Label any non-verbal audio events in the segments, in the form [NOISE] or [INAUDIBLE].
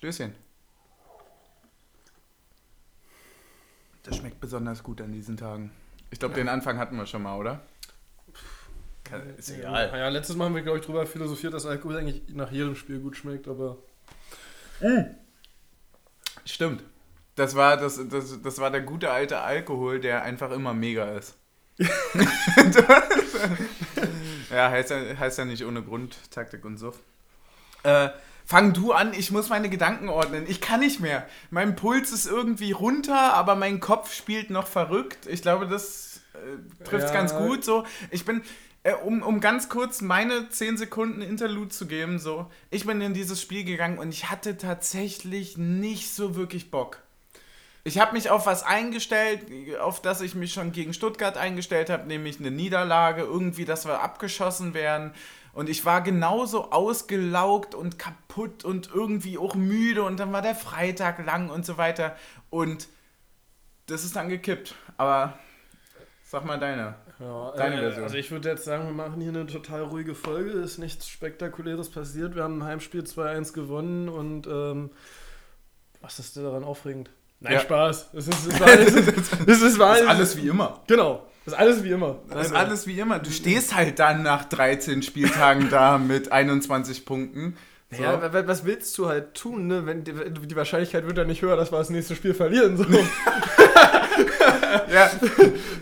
Stößchen. Das schmeckt besonders gut an diesen Tagen. Ich glaube, den Anfang hatten wir schon mal, oder? Kann- Ist Ja, egal. ja, letztes Mal haben wir, glaube ich, drüber philosophiert, dass Alkohol eigentlich nach jedem Spiel gut schmeckt, aber. Stimmt. Das war, das, das, das war der gute alte Alkohol, der einfach immer mega ist. [LAUGHS] [LAUGHS] ja, heißt ja, heißt ja nicht ohne Grund Taktik und Suff. Äh, fang du an, ich muss meine Gedanken ordnen. Ich kann nicht mehr. Mein Puls ist irgendwie runter, aber mein Kopf spielt noch verrückt. Ich glaube, das äh, trifft Ja. ganz gut so. Ich bin, äh, um, um ganz kurz meine 10 Sekunden Interlude zu geben, so, ich bin in dieses Spiel gegangen und ich hatte tatsächlich nicht so wirklich Bock. Ich habe mich auf was eingestellt, auf das ich mich schon gegen Stuttgart eingestellt habe, nämlich eine Niederlage, irgendwie, dass wir abgeschossen werden. Und ich war genauso ausgelaugt und kaputt und irgendwie auch müde und dann war der Freitag lang und so weiter. Und das ist dann gekippt. Aber sag mal deine. Ja, Deine äh, Version. Also ich würde jetzt sagen, wir machen hier eine total ruhige Folge. Ist nichts Spektakuläres passiert. Wir haben ein Heimspiel 2-1 gewonnen und ähm, was ist denn daran aufregend? Nein, Ja. Spaß. Es ist, es ist, [LAUGHS] es ist, Das ist alles wie immer. Genau. Das ist alles wie immer. Das ist alles wie immer. Du stehst halt dann nach 13 Spieltagen da mit 21 Punkten. So. Ja, wa- wa- was willst du halt tun, ne? Wenn die, die Wahrscheinlichkeit wird ja nicht höher, dass wir das nächste Spiel verlieren. So. [LAUGHS] ja.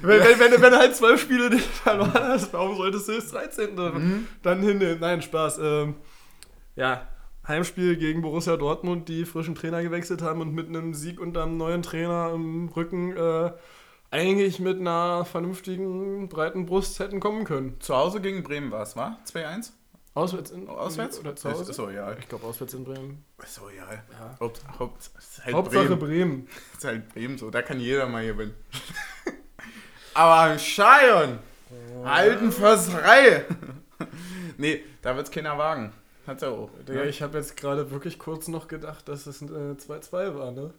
wenn, wenn, wenn, du- wenn du halt zwölf Spiele nicht verloren hast, warum solltest du das 13. Mhm. dann hinnehmen? Nein, Spaß. Ähm, ja, Heimspiel gegen Borussia Dortmund, die frischen Trainer gewechselt haben und mit einem Sieg und einem neuen Trainer im Rücken äh, eigentlich mit einer vernünftigen, breiten Brust hätten kommen können. Zu Hause gegen Bremen war es, war? 2-1? Auswärts in Auswärts? Oder zu Hause? Ist, so, ja. Ich glaube, auswärts in Bremen. Ist so, ja. Ja. Haupt, Haupt, ist halt Hauptsache Bremen. Bremen. Ist halt Bremen so, da kann jeder mal gewinnen. [LAUGHS] Aber Scheion! Alten Försterei! [LAUGHS] nee, da wird's keiner wagen. Hat's ja auch. Digga, ne? ich habe jetzt gerade wirklich kurz noch gedacht, dass es ein äh, 2-2 war, ne?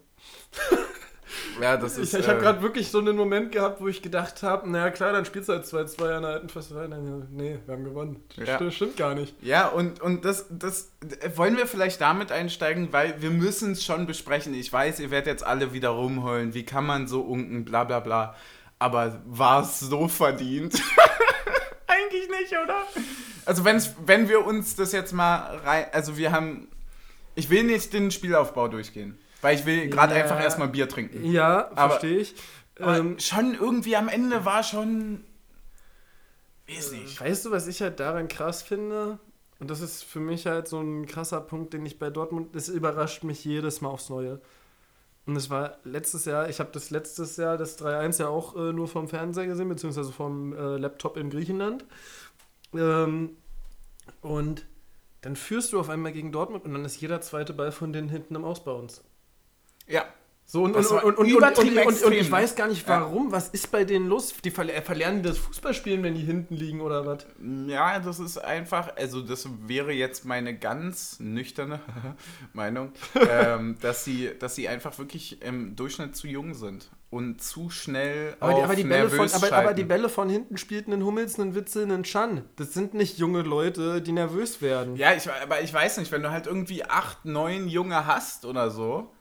[LAUGHS] ja, das Ich, ist. ich habe äh, gerade wirklich so einen Moment gehabt, wo ich gedacht habe, naja klar, dann spielst du halt 2-2 an der alten Festival. Nee, wir haben gewonnen. Ja. Stimmt, stimmt gar nicht. Ja, und, und das, das äh, wollen wir vielleicht damit einsteigen, weil wir müssen es schon besprechen. Ich weiß, ihr werdet jetzt alle wieder rumheulen, wie kann man so unken, bla bla bla. Aber war es so verdient? [LAUGHS] Eigentlich nicht, oder? Also wenn's, wenn wir uns das jetzt mal rein, also wir haben, ich will nicht den Spielaufbau durchgehen, weil ich will gerade Ja. einfach erstmal Bier trinken. Ja, verstehe ich. Aber Ähm, schon irgendwie am Ende war schon, weiß nicht. weißt du, was ich halt daran krass finde? Und das ist für mich halt so ein krasser Punkt, den ich bei Dortmund, das überrascht mich jedes Mal aufs Neue. Und es war letztes Jahr, ich habe das letztes Jahr, das 3-1 ja auch äh, nur vom Fernseher gesehen, beziehungsweise vom äh, Laptop in Griechenland. Ähm, und dann führst du auf einmal gegen Dortmund und dann ist jeder zweite Ball von denen hinten im Aus bei uns. Ja, So, und, und, und, und, und, ich weiß gar nicht warum. Was ist bei denen los? Die verle- verlernen die das Fußballspielen, wenn die hinten liegen oder was? Ja, das ist einfach, also das wäre jetzt meine ganz nüchterne [LAUGHS] Meinung, ähm, [LAUGHS] dass, sie, dass sie einfach wirklich im Durchschnitt zu jung sind und zu schnell Aber die, auf aber, die Bälle von, aber, aber die. Bälle von hinten spielten einen Hummels, einen Witzel, einen Chan. Das sind nicht junge Leute, die nervös werden. Ja, ich, aber ich weiß nicht, wenn du halt irgendwie acht, neun Junge hast oder so,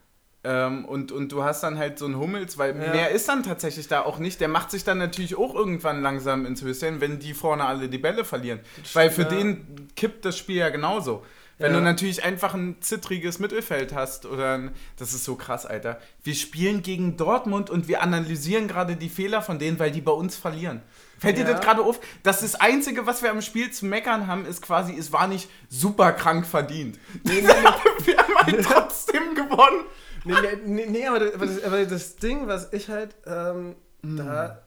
ähm, und, und du hast dann halt so einen Hummels, weil Ja. mehr ist dann tatsächlich da auch nicht. Der macht sich dann natürlich auch irgendwann langsam ins Höschen, wenn die vorne alle die Bälle verlieren. Weil für ja. den kippt das Spiel ja genauso. Wenn Ja. du natürlich einfach ein zittriges Mittelfeld hast oder ein, das ist so krass, Alter. Wir spielen gegen Dortmund und wir analysieren gerade die Fehler von denen, weil die bei uns verlieren. Fällt dir Ja. das gerade auf? Das ist das Einzige, was wir am Spiel zu meckern haben, ist quasi, es war nicht super krank verdient. [LAUGHS] wir haben halt [LAUGHS] trotzdem gewonnen. Nee, nee, nee, nee aber, das, aber, das, Ding, was ich halt ähm, da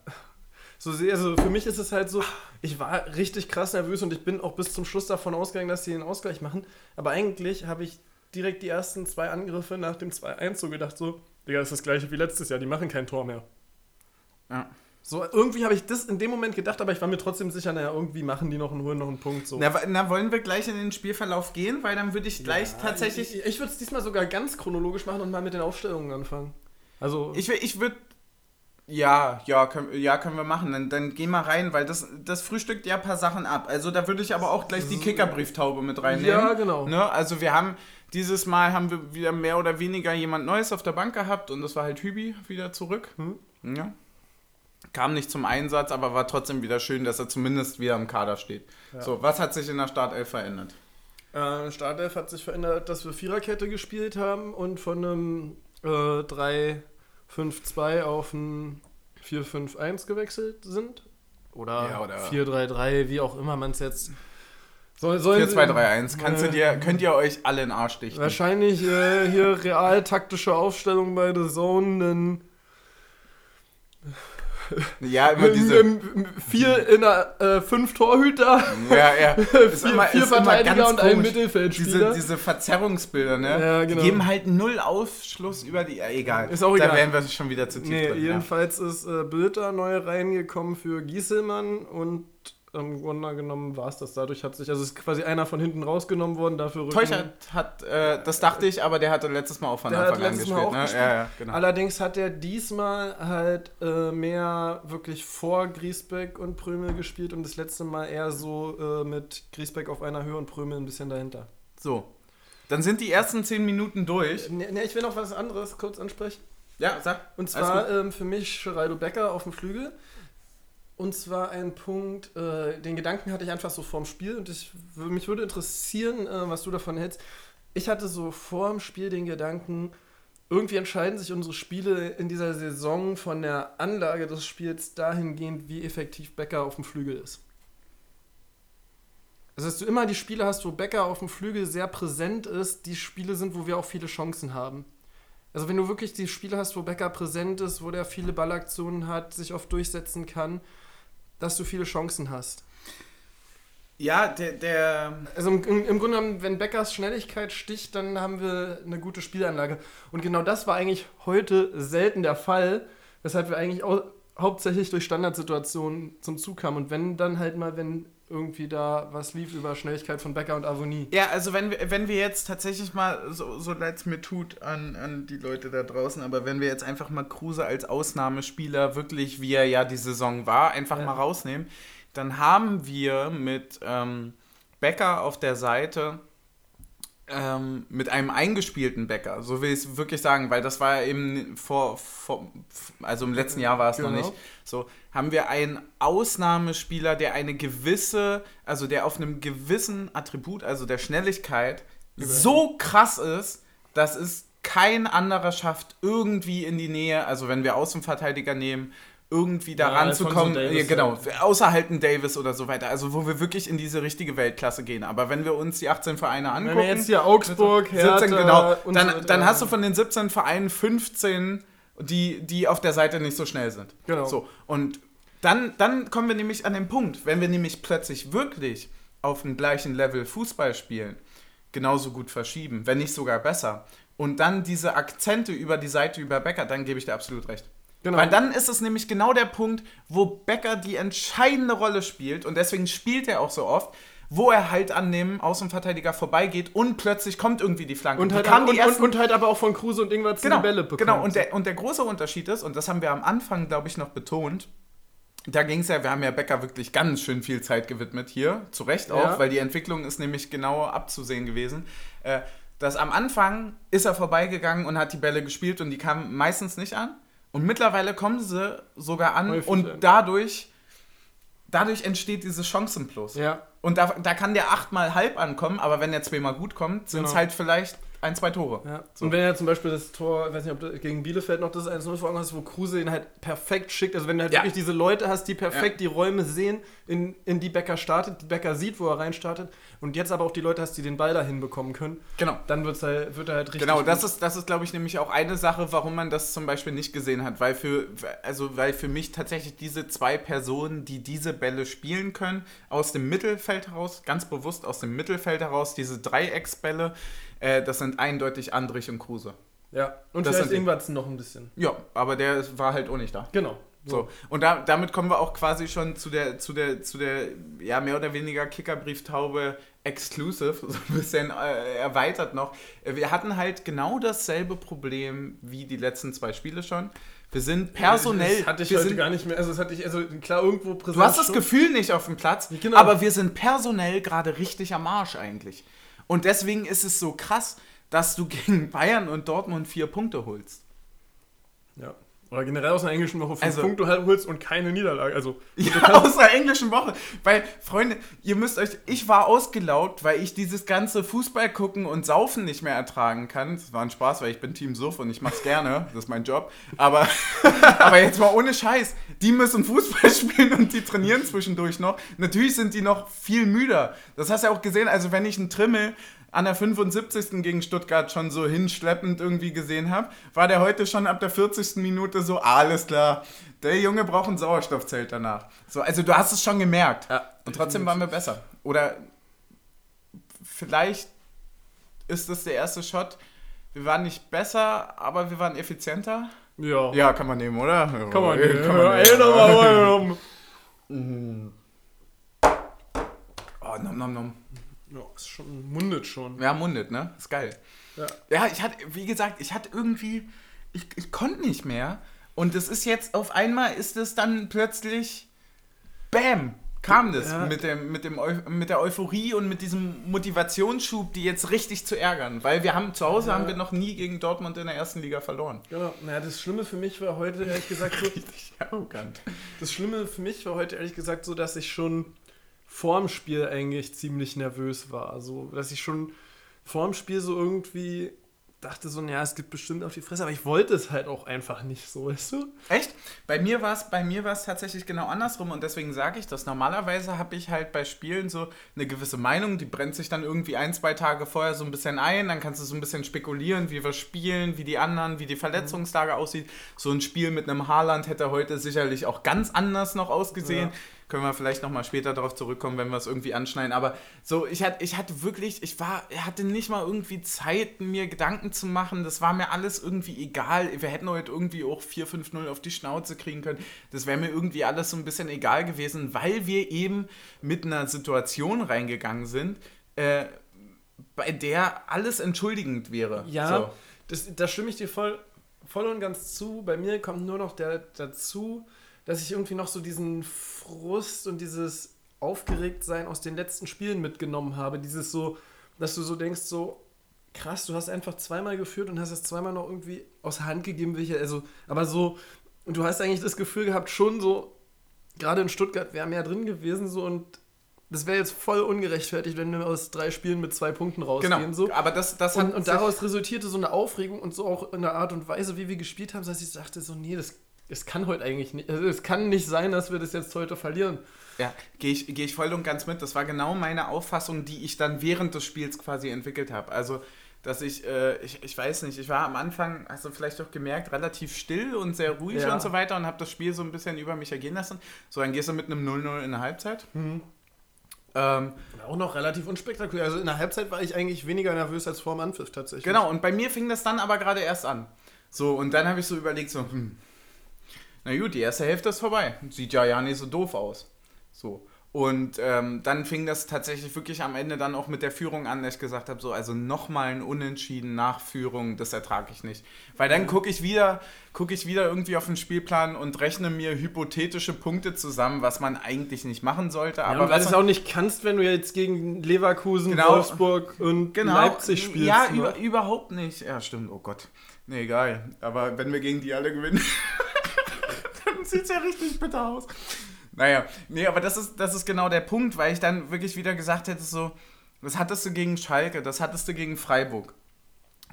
so sehe, also für mich ist es halt so, ich war richtig krass nervös und ich bin auch bis zum Schluss davon ausgegangen, dass sie den Ausgleich machen. Aber eigentlich habe ich direkt die ersten zwei Angriffe nach dem 2-1 so gedacht, so, Digga, das ist das gleiche wie letztes Jahr, die machen kein Tor mehr. Ja. So, irgendwie habe ich das in dem Moment gedacht, aber ich war mir trotzdem sicher, naja, irgendwie machen die noch und holen noch einen Punkt. So. Na, na, wollen wir gleich in den Spielverlauf gehen? Weil dann würde ich gleich tatsächlich. Ich, ich würde es diesmal sogar ganz chronologisch machen und mal mit den Aufstellungen anfangen. Also, Ich, ich würde. Ja, ja, können, ja, können wir machen. Dann, dann geh mal rein, weil das, das frühstückt ja ein paar Sachen ab. Also da würde ich aber auch gleich die Kickerbrieftaube mit reinnehmen. Ja, genau. Ne? Also wir haben Dieses Mal haben wir wieder mehr oder weniger jemand Neues auf der Bank gehabt und das war halt Hübi wieder zurück. Hm. Ja. Kam nicht zum Einsatz, aber war trotzdem wieder schön, dass er zumindest wieder im Kader steht. Ja. So, was hat sich in der Startelf verändert? Äh, Startelf hat sich verändert, dass wir Viererkette gespielt haben und von einem äh, 3-5-2 auf ein 4-5-1 gewechselt sind. Oder, Ja, oder- 4-3-3, wie auch immer man es jetzt. Soll, sollen 4, sie- 2, 3, 1. Kannst du Äh, dir, könnt ihr euch alle in den Arsch dichten? Wahrscheinlich äh, hier real taktische Aufstellung bei The Zone, denn [LAUGHS] Ja, immer diese. vier in der, äh, fünf Torhüter, Ja, ja. [LAUGHS] Ist vier, immer- vier Verteidiger ganz und ein. Mittelfeldspieler. Diese, diese Verzerrungsbilder, ne? Ja, genau. Die geben halt null Aufschluss über die. Ja, egal. Ist auch Da egal. wären wir schon wieder zu tief Nee, drin. Ja. jedenfalls ist äh, Bilder neu reingekommen für Gieselmann und im Grunde genommen war es das. Dadurch hat sich, also ist quasi einer von hinten rausgenommen worden, dafür Rücken- Teuchert hat, äh, das dachte ich, aber der hatte letztes Mal auch von Der hat Anfang an letztes gespielt. Mal auch ne? gespielt. Ja, ja, genau. Allerdings hat er diesmal halt äh, mehr wirklich vor Griesbeck und Prömel gespielt und das letzte Mal eher so äh, mit Griesbeck auf einer Höhe und Prömel ein bisschen dahinter. So. Dann sind die ersten zehn Minuten durch. Ne, ne, ich will noch was anderes kurz ansprechen. Ja, sag. Und zwar ähm, für mich Geraldo Becker auf dem Flügel. Und zwar ein Punkt, äh, den Gedanken hatte ich einfach so vorm Spiel und ich, mich würde interessieren, äh, was du davon hältst. Ich hatte so vorm Spiel den Gedanken, irgendwie entscheiden sich unsere Spiele in dieser Saison von der Anlage des Spiels dahingehend, wie effektiv Becker auf dem Flügel ist. Also, dass du immer die Spiele hast, wo Becker auf dem Flügel sehr präsent ist, die Spiele sind, wo wir auch viele Chancen haben. Also wenn du wirklich die Spiele hast, wo Becker präsent ist, wo der viele Ballaktionen hat, sich oft durchsetzen kann, dass du viele Chancen hast. Ja, der, der. Also im, im, Grunde genommen, wenn Beckers Schnelligkeit sticht, dann haben wir eine gute Spielanlage. Und genau das war eigentlich heute selten der Fall, weshalb wir eigentlich au hauptsächlich durch Standardsituationen zum Zug kamen. Und wenn dann halt mal, wenn irgendwie da was lief über Schnelligkeit von Becker und Avonie. Ja, also wenn wir, wenn wir jetzt tatsächlich mal, so, so leid es mir tut an, an die Leute da draußen, aber wenn wir jetzt einfach mal Kruse als Ausnahmespieler wirklich, wie er ja die Saison war, einfach Ja. mal rausnehmen, dann haben wir mit ähm, Becker auf der Seite ähm, mit einem eingespielten Becker, so will ich es wirklich sagen, weil das war ja eben vor, vor also im letzten Jahr war es noch Genau. nicht, so haben wir einen Ausnahmespieler, der eine gewisse, also der auf einem gewissen Attribut, also der Schnelligkeit, so krass ist, dass es kein anderer schafft, irgendwie in die Nähe, also wenn wir Außenverteidiger nehmen, irgendwie da Ja, ranzukommen. Davies, genau, ja. außer halt ein Davis oder so weiter. Also wo wir wirklich in diese richtige Weltklasse gehen. Aber wenn wir uns die 18 Vereine angucken, Wenn wir jetzt hier Augsburg, 17, Hertha genau, und dann, so dann hast du von den 17 Vereinen 15, die, die auf der Seite nicht so schnell sind. Genau. So, und dann, dann kommen wir nämlich an den Punkt, wenn wir nämlich plötzlich wirklich auf dem gleichen Level Fußball spielen, genauso gut verschieben, wenn nicht sogar besser, und dann diese Akzente über die Seite über Becker, dann gebe ich dir absolut recht. Genau. Weil dann ist es nämlich genau der Punkt, wo Becker die entscheidende Rolle spielt und deswegen spielt er auch so oft, wo er halt an dem Außenverteidiger vorbeigeht und plötzlich kommt irgendwie die Flanke. Und halt, und, die und, ersten- und halt aber auch von Kruse und Ingwertsen genau, die Bälle bekommen. Genau, und der, und der große Unterschied ist, und das haben wir am Anfang, glaube ich, noch betont, da ging es ja, wir haben ja Becker wirklich ganz schön viel Zeit gewidmet hier, zu Recht auch, Ja. weil die Entwicklung ist nämlich genau abzusehen gewesen. Äh, dass am Anfang ist er vorbeigegangen und hat die Bälle gespielt und die kamen meistens nicht an. Und mittlerweile kommen sie sogar an Häufig und an. dadurch, dadurch entsteht dieses Chancenplus. ja, Und da, da kann der achtmal halb ankommen, aber wenn er zweimal gut kommt, sind es Genau. halt vielleicht ein, zwei Tore. Ja. So. Und wenn er zum Beispiel das Tor, ich weiß nicht, ob du gegen Bielefeld noch das 1-0 vor Augen hast, wo Kruse ihn halt perfekt schickt, also wenn du halt Ja. wirklich diese Leute hast, die perfekt die Räume sehen, in, in die Becker startet, die Becker sieht, wo er reinstartet und jetzt aber auch die Leute hast, die den Ball dahin bekommen können, Genau. dann wird's halt, wird er halt richtig Genau, das gut. ist, das ist, glaube ich, nämlich auch eine Sache, warum man das zum Beispiel nicht gesehen hat. Weil für, also, weil für mich tatsächlich diese zwei Personen, die diese Bälle spielen können, aus dem Mittelfeld heraus, ganz bewusst aus dem Mittelfeld heraus, diese Dreiecksbälle, äh, das sind eindeutig Andrich und Kruse. Ja, und das vielleicht Ingwertsen noch ein bisschen. Ja, aber der war halt auch nicht da. Genau. So. Und da, damit kommen wir auch quasi schon zu der, zu der, zu der, ja, mehr oder weniger Kickerbrieftaube Exclusive, so ein bisschen äh, erweitert noch. Äh, Wir hatten halt genau dasselbe Problem wie die letzten zwei Spiele schon. Wir sind personell. Das hatte ich heute sind, gar nicht mehr. Also, das hatte ich, also klar, irgendwo präsent. Du hast das. Gefühl nicht auf dem Platz, Genau. aber wir sind personell gerade richtig am Arsch eigentlich. Und deswegen ist es so krass, dass du gegen Bayern und Dortmund vier Punkte holst. Ja. Oder generell aus einer englischen Woche fünf Also- Punkte halt holst und keine Niederlage. Also, Ja, aus der englischen Woche. Weil, Freunde, ihr müsst euch, ich war ausgelaugt, weil ich dieses ganze Fußball gucken und Saufen nicht mehr ertragen kann. Das war ein Spaß, weil ich bin Team Suff und ich mach's gerne. Das ist mein Job. Aber, [LAUGHS] aber jetzt mal ohne Scheiß. Die müssen Fußball [LAUGHS] spielen und die trainieren zwischendurch noch. Natürlich sind die noch viel müder. Das hast du ja auch gesehen. Also, wenn ich einen Trimmel an der 75. gegen Stuttgart schon so hinschleppend irgendwie gesehen habe, war der heute schon ab der 40. Minute so, alles klar, der Junge braucht ein Sauerstoffzelt danach. So, also du hast es schon gemerkt. Ja, Und trotzdem waren wir besser. Oder vielleicht ist das der erste Shot. Wir waren nicht besser, aber wir waren effizienter. ja. Ja, kann man nehmen, oder? Kann man nicht. kann man nehmen. nochmal. [LAUGHS] Oh, nom, nom, nom. Ja, ist schon, mundet schon. Ja, mundet, ne? Ist geil. Ja. Ja, ich hatte, wie gesagt, ich hatte irgendwie, ich, ich konnte nicht mehr. Und es ist jetzt, auf einmal ist es dann plötzlich, bam, kam das Ja. mit, dem, mit, dem, Eu- mit der Euphorie und mit diesem Motivationsschub, die jetzt richtig zu ärgern. Weil wir haben, zu Hause Ja. haben wir noch nie gegen Dortmund in der ersten Liga verloren. Genau. Naja, das Schlimme für mich war heute, ehrlich gesagt, so, [LAUGHS] Richtig arrogant. das Schlimme für mich war heute, ehrlich gesagt, so, dass ich schon vorm Spiel eigentlich ziemlich nervös war. Also, dass ich schon vorm Spiel so irgendwie dachte so, ja, es gibt bestimmt auf die Fresse, aber ich wollte es halt auch einfach nicht so, weißt du? Echt? Bei mir war es bei mir war es tatsächlich genau andersrum und deswegen sage ich das. Normalerweise habe ich halt bei Spielen so eine gewisse Meinung, die brennt sich dann irgendwie ein, zwei Tage vorher so ein bisschen ein, dann kannst du so ein bisschen spekulieren, wie wir spielen, wie die anderen, wie die Verletzungslage aussieht. So ein Spiel mit einem Haaland hätte heute sicherlich auch ganz anders noch ausgesehen. Ja. Können wir vielleicht nochmal später darauf zurückkommen, wenn wir es irgendwie anschneiden. Aber so, ich hatte, ich hatte wirklich, ich war, hatte nicht mal irgendwie Zeit, mir Gedanken zu machen. Das war mir alles irgendwie egal. Wir hätten heute irgendwie auch 4-5-0 auf die Schnauze kriegen können. Das wäre mir irgendwie alles so ein bisschen egal gewesen, weil wir eben mit einer Situation reingegangen sind, äh, bei der alles entschuldigend wäre. Ja, So. das, da stimme ich dir voll, voll und ganz zu. Bei mir kommt nur noch der dazu, dass ich irgendwie noch so diesen Frust und dieses Aufgeregtsein aus den letzten Spielen mitgenommen habe. Dieses so, dass du so denkst, so krass, du hast einfach zweimal geführt und hast es zweimal noch irgendwie aus der Hand gegeben, welche, also, aber so, und du hast eigentlich das Gefühl gehabt, schon so, gerade in Stuttgart wäre mehr drin gewesen, so und das wäre jetzt voll ungerechtfertigt, wenn wir aus drei Spielen mit zwei Punkten rausgehen. Genau, So. aber das, das Und, hat und sich- daraus resultierte so eine Aufregung und so auch in der Art und Weise, wie wir gespielt haben, dass ich dachte so, nee, das, das kann heute eigentlich nicht, also es kann nicht sein, dass wir das jetzt heute verlieren. Ja, gehe ich, geh ich voll und ganz mit. Das war genau meine Auffassung, die ich dann während des Spiels quasi entwickelt habe. Also, dass ich, äh, ich, ich weiß nicht, ich war am Anfang, hast du vielleicht auch gemerkt, relativ still und sehr ruhig Ja. und so weiter und habe das Spiel so ein bisschen über mich ergehen lassen. So, dann gehst du mit einem 0-0 in der Halbzeit. Ähm, Auch noch relativ unspektakulär. Also in der Halbzeit war ich eigentlich weniger nervös als vor dem Anpfiff tatsächlich. Genau, und bei mir fing das dann aber gerade erst an. So, und dann habe ich so überlegt, so, hm, na gut, die erste Hälfte ist vorbei. Sieht ja ja nicht so doof aus. So. Und ähm, dann fing das tatsächlich wirklich am Ende dann auch mit der Führung an, dass ich gesagt habe, so, also nochmal ein Unentschieden nach Führung, das ertrage ich nicht. Weil dann gucke ich wieder, gucke ich wieder irgendwie auf den Spielplan und rechne mir hypothetische Punkte zusammen, was man eigentlich nicht machen sollte. Ja, aber weil du es auch nicht kannst, wenn du jetzt gegen Leverkusen, Genau. Wolfsburg und Genau. Leipzig spielst. Ja, ne? über, überhaupt nicht. Ja, stimmt. Oh Gott. Nee, egal. Aber wenn wir gegen die alle gewinnen, [LAUGHS] sieht es ja richtig bitter aus. Naja, nee, aber das ist, das ist genau der Punkt, weil ich dann wirklich wieder gesagt hätte, so, das hattest du gegen Schalke, das hattest du gegen Freiburg.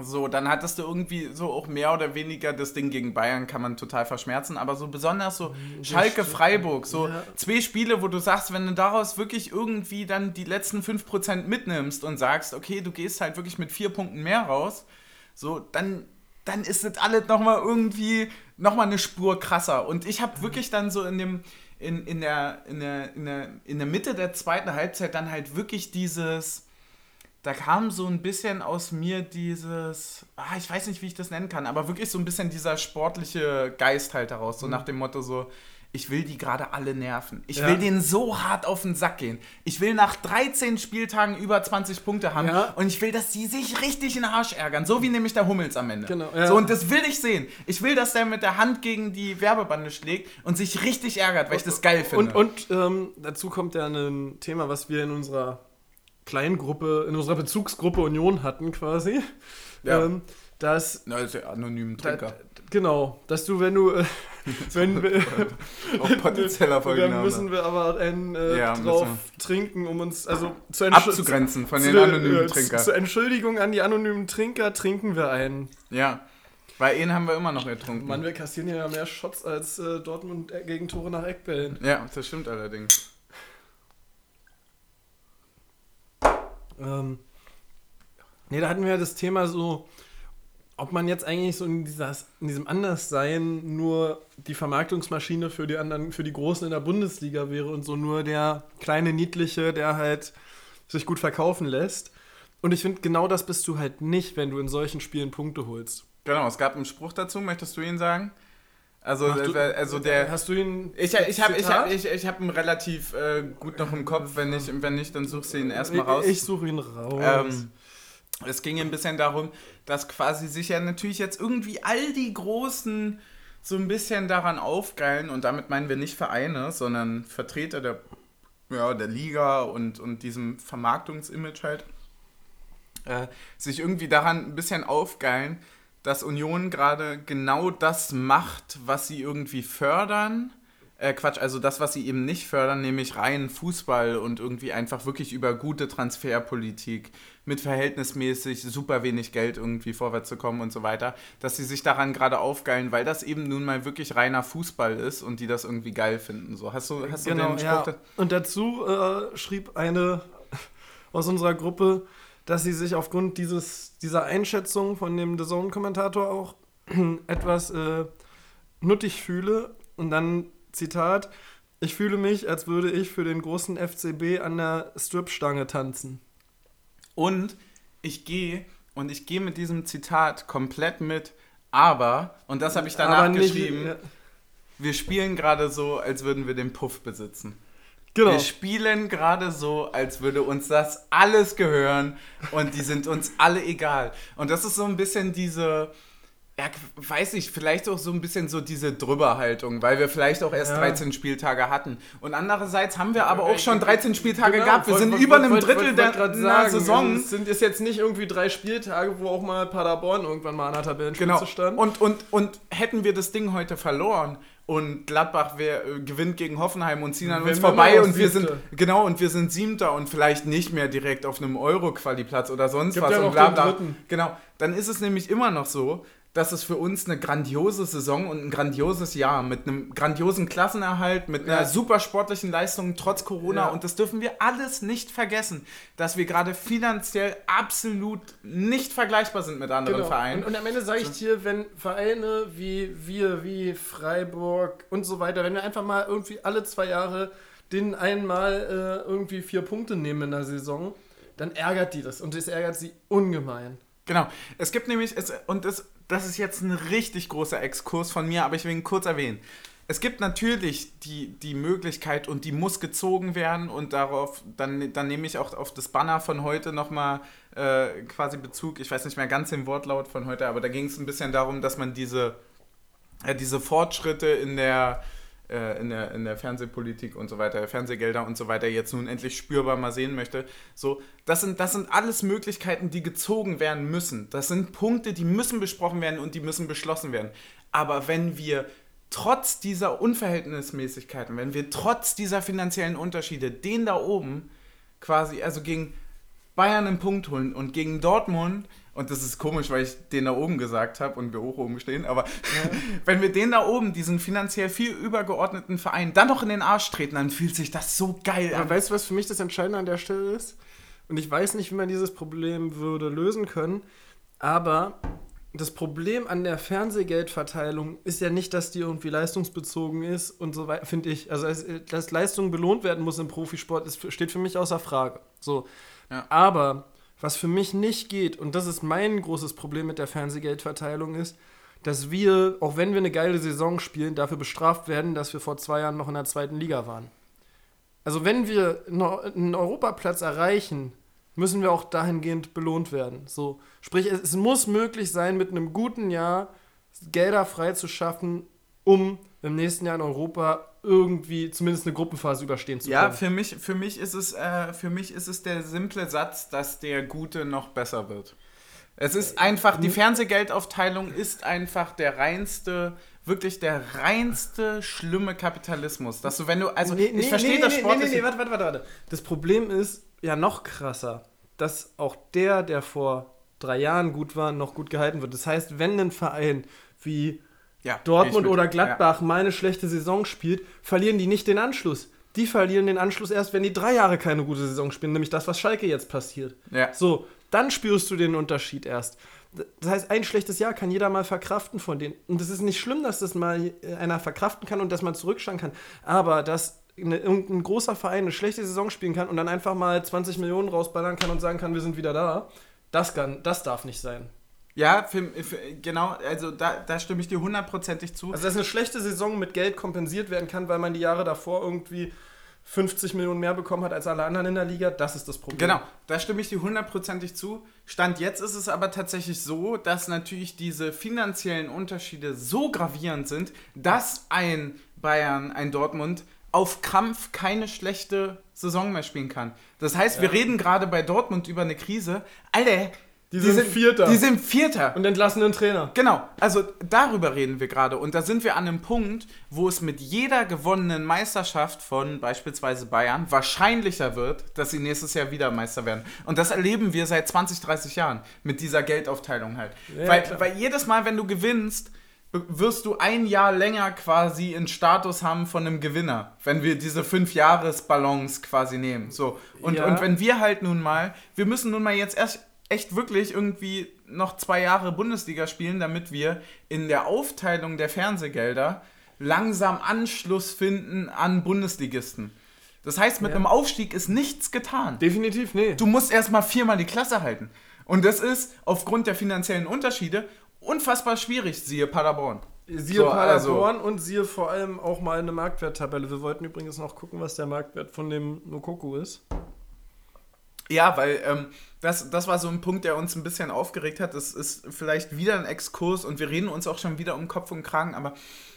So, dann hattest du irgendwie so auch mehr oder weniger das Ding gegen Bayern kann man total verschmerzen, aber so besonders so Schalke, stimmt. Freiburg, so Ja. zwei Spiele, wo du sagst, wenn du daraus wirklich irgendwie dann die letzten 5% mitnimmst und sagst, okay, du gehst halt wirklich mit vier Punkten mehr raus, so, dann, dann ist das alles nochmal irgendwie nochmal eine Spur krasser. Und ich habe wirklich dann so in dem, in, in, der, in, der, in, der, in der Mitte der zweiten Halbzeit dann halt wirklich dieses, da kam so ein bisschen aus mir dieses, ah, ich weiß nicht, wie ich das nennen kann, aber wirklich so ein bisschen dieser sportliche Geist halt heraus, so Mhm. nach dem Motto so, ich will die gerade alle nerven. Ich Ja. will denen so hart auf den Sack gehen. Ich will nach 13 Spieltagen über 20 Punkte haben Ja. und ich will, dass die sich richtig in den Arsch ärgern, so wie nämlich der Hummels am Ende. Genau, ja. So, und das will ich sehen. Ich will, dass der mit der Hand gegen die Werbebande schlägt und sich richtig ärgert, weil ich das geil finde. Und, und ähm, dazu kommt ja ein Thema, was wir in unserer Kleingruppe, in unserer Bezugsgruppe Union hatten quasi. Ja. Ähm, dass. Na, ist ja anonymen Trinker. Da, genau, dass du, wenn du. Äh, [LAUGHS] wenn wir, Auch potenzieller dann Folgenname. müssen wir aber einen äh, Ja, drauf trinken, um uns also zu Abzugrenzen von zu- den anonymen äh, Trinkern. Zur Entschuldigung an die anonymen Trinker trinken wir einen. Ja. Weil einen haben wir immer noch ertrunken. Mann, wir kassieren ja mehr Shots als äh, Dortmund äh, gegen Tore nach Eckbällen. Ja, das stimmt allerdings. Ähm, nee, da hatten wir ja das Thema so, ob man jetzt eigentlich so in, dieser, in diesem Anderssein nur die Vermarktungsmaschine für die anderen, für die Großen in der Bundesliga wäre und so nur der kleine Niedliche, der halt sich gut verkaufen lässt. Und ich finde, genau das bist du halt nicht, wenn du in solchen Spielen Punkte holst. Genau, es gab einen Spruch dazu, möchtest du ihn sagen? Also, du- äh, also der. Hast du ihn. Ich, ich habe ich hab, ich, ich hab ihn relativ äh, gut noch im Kopf. Wenn nicht, wenn nicht dann suchst du ihn erstmal raus. Ich, ich suche ihn raus. Ähm, es ging ein bisschen darum, dass quasi sich ja natürlich jetzt irgendwie all die Großen so ein bisschen daran aufgeilen und damit meinen wir nicht Vereine, sondern Vertreter der, ja, der Liga und, und diesem Vermarktungsimage halt, äh, sich irgendwie daran ein bisschen aufgeilen, dass Union gerade genau das macht, was sie irgendwie fördern. Äh, Quatsch, also das, was sie eben nicht fördern, nämlich rein Fußball und irgendwie einfach wirklich über gute Transferpolitik mit verhältnismäßig super wenig Geld irgendwie vorwärts zu kommen und so weiter, dass sie sich daran gerade aufgeilen, weil das eben nun mal wirklich reiner Fußball ist und die das irgendwie geil finden. So, hast du, hast du genau, den ja. Spruch? da- Und dazu äh, schrieb eine [LAUGHS] aus unserer Gruppe, dass sie sich aufgrund dieses, dieser Einschätzung von dem The Zone-Kommentator auch [CLEARS THROAT] etwas äh, nuttig fühle. Und dann, Zitat, ich fühle mich, als würde ich für den großen FCB an der Stripstange tanzen. Und ich gehe und ich gehe mit diesem Zitat komplett mit, aber, und das habe ich danach nicht- geschrieben, ja, wir spielen gerade so, als würden wir den Puff besitzen. genau. Wir spielen gerade so, als würde uns das alles gehören und die sind uns alle egal. Und das ist so ein bisschen diese, ja, weiß ich, vielleicht auch so ein bisschen so diese Drüberhaltung, weil wir vielleicht auch erst Ja. 13 Spieltage hatten. Und andererseits haben wir aber auch schon 13 Spieltage Genau, gehabt. Wir wollt- sind wollt- über wollt- einem Drittel der sagen, Saison. Es sind es jetzt nicht irgendwie drei Spieltage, wo auch mal Paderborn irgendwann mal an der Tabellenspitze Genau. stand. Und, und, und hätten wir das Ding heute verloren und Gladbach wär, äh, gewinnt gegen Hoffenheim und ziehen an uns vorbei und wir sind Siebter. genau und wir sind Siebter und vielleicht nicht mehr direkt auf einem Euro-Quali-Platz oder sonst Gibt was ja und bla bla. Genau. Dann ist es nämlich immer noch so, dass es für uns eine grandiose Saison und ein grandioses Jahr mit einem grandiosen Klassenerhalt, mit einer Ja. super sportlichen Leistung trotz Corona Ja. und das dürfen wir alles nicht vergessen, dass wir gerade finanziell absolut nicht vergleichbar sind mit anderen Genau. Vereinen. Und, und am Ende sage ich dir, wenn Vereine wie wir, wie Freiburg und so weiter, wenn wir einfach mal irgendwie alle zwei Jahre denen einmal äh, irgendwie vier Punkte nehmen in der Saison, dann ärgert die das und das ärgert sie ungemein. Genau. Es gibt nämlich, es, und das, das ist jetzt ein richtig großer Exkurs von mir, aber ich will ihn kurz erwähnen. Es gibt natürlich die, die Möglichkeit und die muss gezogen werden und darauf, dann, dann nehme ich auch auf das Banner von heute nochmal äh, quasi Bezug, ich weiß nicht mehr ganz den Wortlaut von heute, aber da ging es ein bisschen darum, dass man diese, äh, diese Fortschritte in der, äh, in, der, in der Fernsehpolitik und so weiter, Fernsehgelder und so weiter jetzt nun endlich spürbar mal sehen möchte. So, das sind, das sind alles Möglichkeiten, die gezogen werden müssen. Das sind Punkte, die müssen besprochen werden und die müssen beschlossen werden. Aber wenn wir trotz dieser Unverhältnismäßigkeiten, wenn wir trotz dieser finanziellen Unterschiede den da oben quasi, also gegen Bayern einen Punkt holen und gegen Dortmund, und das ist komisch, weil ich den da oben gesagt habe und wir hoch oben stehen, aber [LAUGHS] wenn wir den da oben, diesen finanziell viel übergeordneten Verein, dann noch in den Arsch treten, dann fühlt sich das so geil Aber an. weißt du, was für mich das Entscheidende an der Stelle ist? Und ich weiß nicht, wie man dieses Problem würde lösen können, aber das Problem an der Fernsehgeldverteilung ist ja nicht, dass die irgendwie leistungsbezogen ist und so weiter, finde ich. Also, dass Leistung belohnt werden muss im Profisport, ist, steht für mich außer Frage. So. Ja. Aber was für mich nicht geht, und das ist mein großes Problem mit der Fernsehgeldverteilung, ist, dass wir, auch wenn wir eine geile Saison spielen, dafür bestraft werden, dass wir vor zwei Jahren noch in der zweiten Liga waren. Also wenn wir einen Europaplatz erreichen, müssen wir auch dahingehend belohnt werden. So, sprich, es, muss möglich sein, mit einem guten Jahr Gelder frei zu schaffen, um im nächsten Jahr in Europa irgendwie zumindest eine Gruppenphase überstehen zu Ja, können. für mich, für, mich ist es, äh, für mich ist es der simple Satz, dass der Gute noch besser wird. Es ist einfach, die Fernsehgeldaufteilung ist einfach der reinste, wirklich der reinste schlimme Kapitalismus. Dass du, wenn du, also Nee, nee, ich verstehe nee, das nee, sportliche... Nee, nee, warte, warte, warte, warte. Das Problem ist ja noch krasser, dass auch der, der vor drei Jahren gut war, noch gut gehalten wird. Das heißt, wenn ein Verein wie Ja, Dortmund oder Gladbach mal eine schlechte Saison spielt, verlieren die nicht den Anschluss. Die verlieren den Anschluss erst, wenn die drei Jahre keine gute Saison spielen, nämlich das, was Schalke jetzt passiert. Ja. So, dann spürst du den Unterschied erst. Das heißt, ein schlechtes Jahr kann jeder mal verkraften von denen. Und es ist nicht schlimm, dass das mal einer verkraften kann und dass man zurückschauen kann. Aber dass eine, irgendein großer Verein eine schlechte Saison spielen kann und dann einfach mal 20 Millionen rausballern kann und sagen kann, wir sind wieder da, das, kann, das darf nicht sein. Ja, für, für, genau, also da, da stimme ich dir hundertprozentig zu. Also, dass eine schlechte Saison mit Geld kompensiert werden kann, weil man die Jahre davor irgendwie 50 Millionen mehr bekommen hat als alle anderen in der Liga, das ist das Problem. Genau, da stimme ich dir hundertprozentig zu. Stand jetzt ist es aber tatsächlich so, dass natürlich diese finanziellen Unterschiede so gravierend sind, dass ein Bayern, ein Dortmund auf Krampf keine schlechte Saison mehr spielen kann. Das heißt, wir reden gerade bei Dortmund über eine Krise. Alter, Die sind Vierter. Die sind Vierter. Und entlassen einen Trainer. Genau, also darüber reden wir gerade. Und da sind wir an einem Punkt, wo es mit jeder gewonnenen Meisterschaft von beispielsweise Bayern wahrscheinlicher wird, dass sie nächstes Jahr wieder Meister werden. Und das erleben wir seit 20, 30 Jahren mit dieser Geldaufteilung halt. Ja, weil, klar. weil jedes Mal, wenn du gewinnst, wirst du ein Jahr länger quasi in Status haben von einem Gewinner, wenn wir diese fünf Jahresballons quasi nehmen. So. Und, Ja. und wenn wir halt nun mal, wir müssen nun mal jetzt erst echt wirklich irgendwie noch zwei Jahre Bundesliga spielen, damit wir in der Aufteilung der Fernsehgelder langsam Anschluss finden an Bundesligisten. Das heißt, mit Ja. einem Aufstieg ist nichts getan. Definitiv, nee. Du musst erstmal viermal die Klasse halten. Und das ist aufgrund der finanziellen Unterschiede unfassbar schwierig, siehe Paderborn. Siehe So, also- Paderborn und siehe vor allem auch mal eine Marktwerttabelle. Wir wollten übrigens noch gucken, was der Marktwert von dem Nokoko ist. Ja, weil ähm, das, das war so ein Punkt, der uns ein bisschen aufgeregt hat. Das ist vielleicht wieder ein Exkurs und wir reden uns auch schon wieder um Kopf und Kragen, aber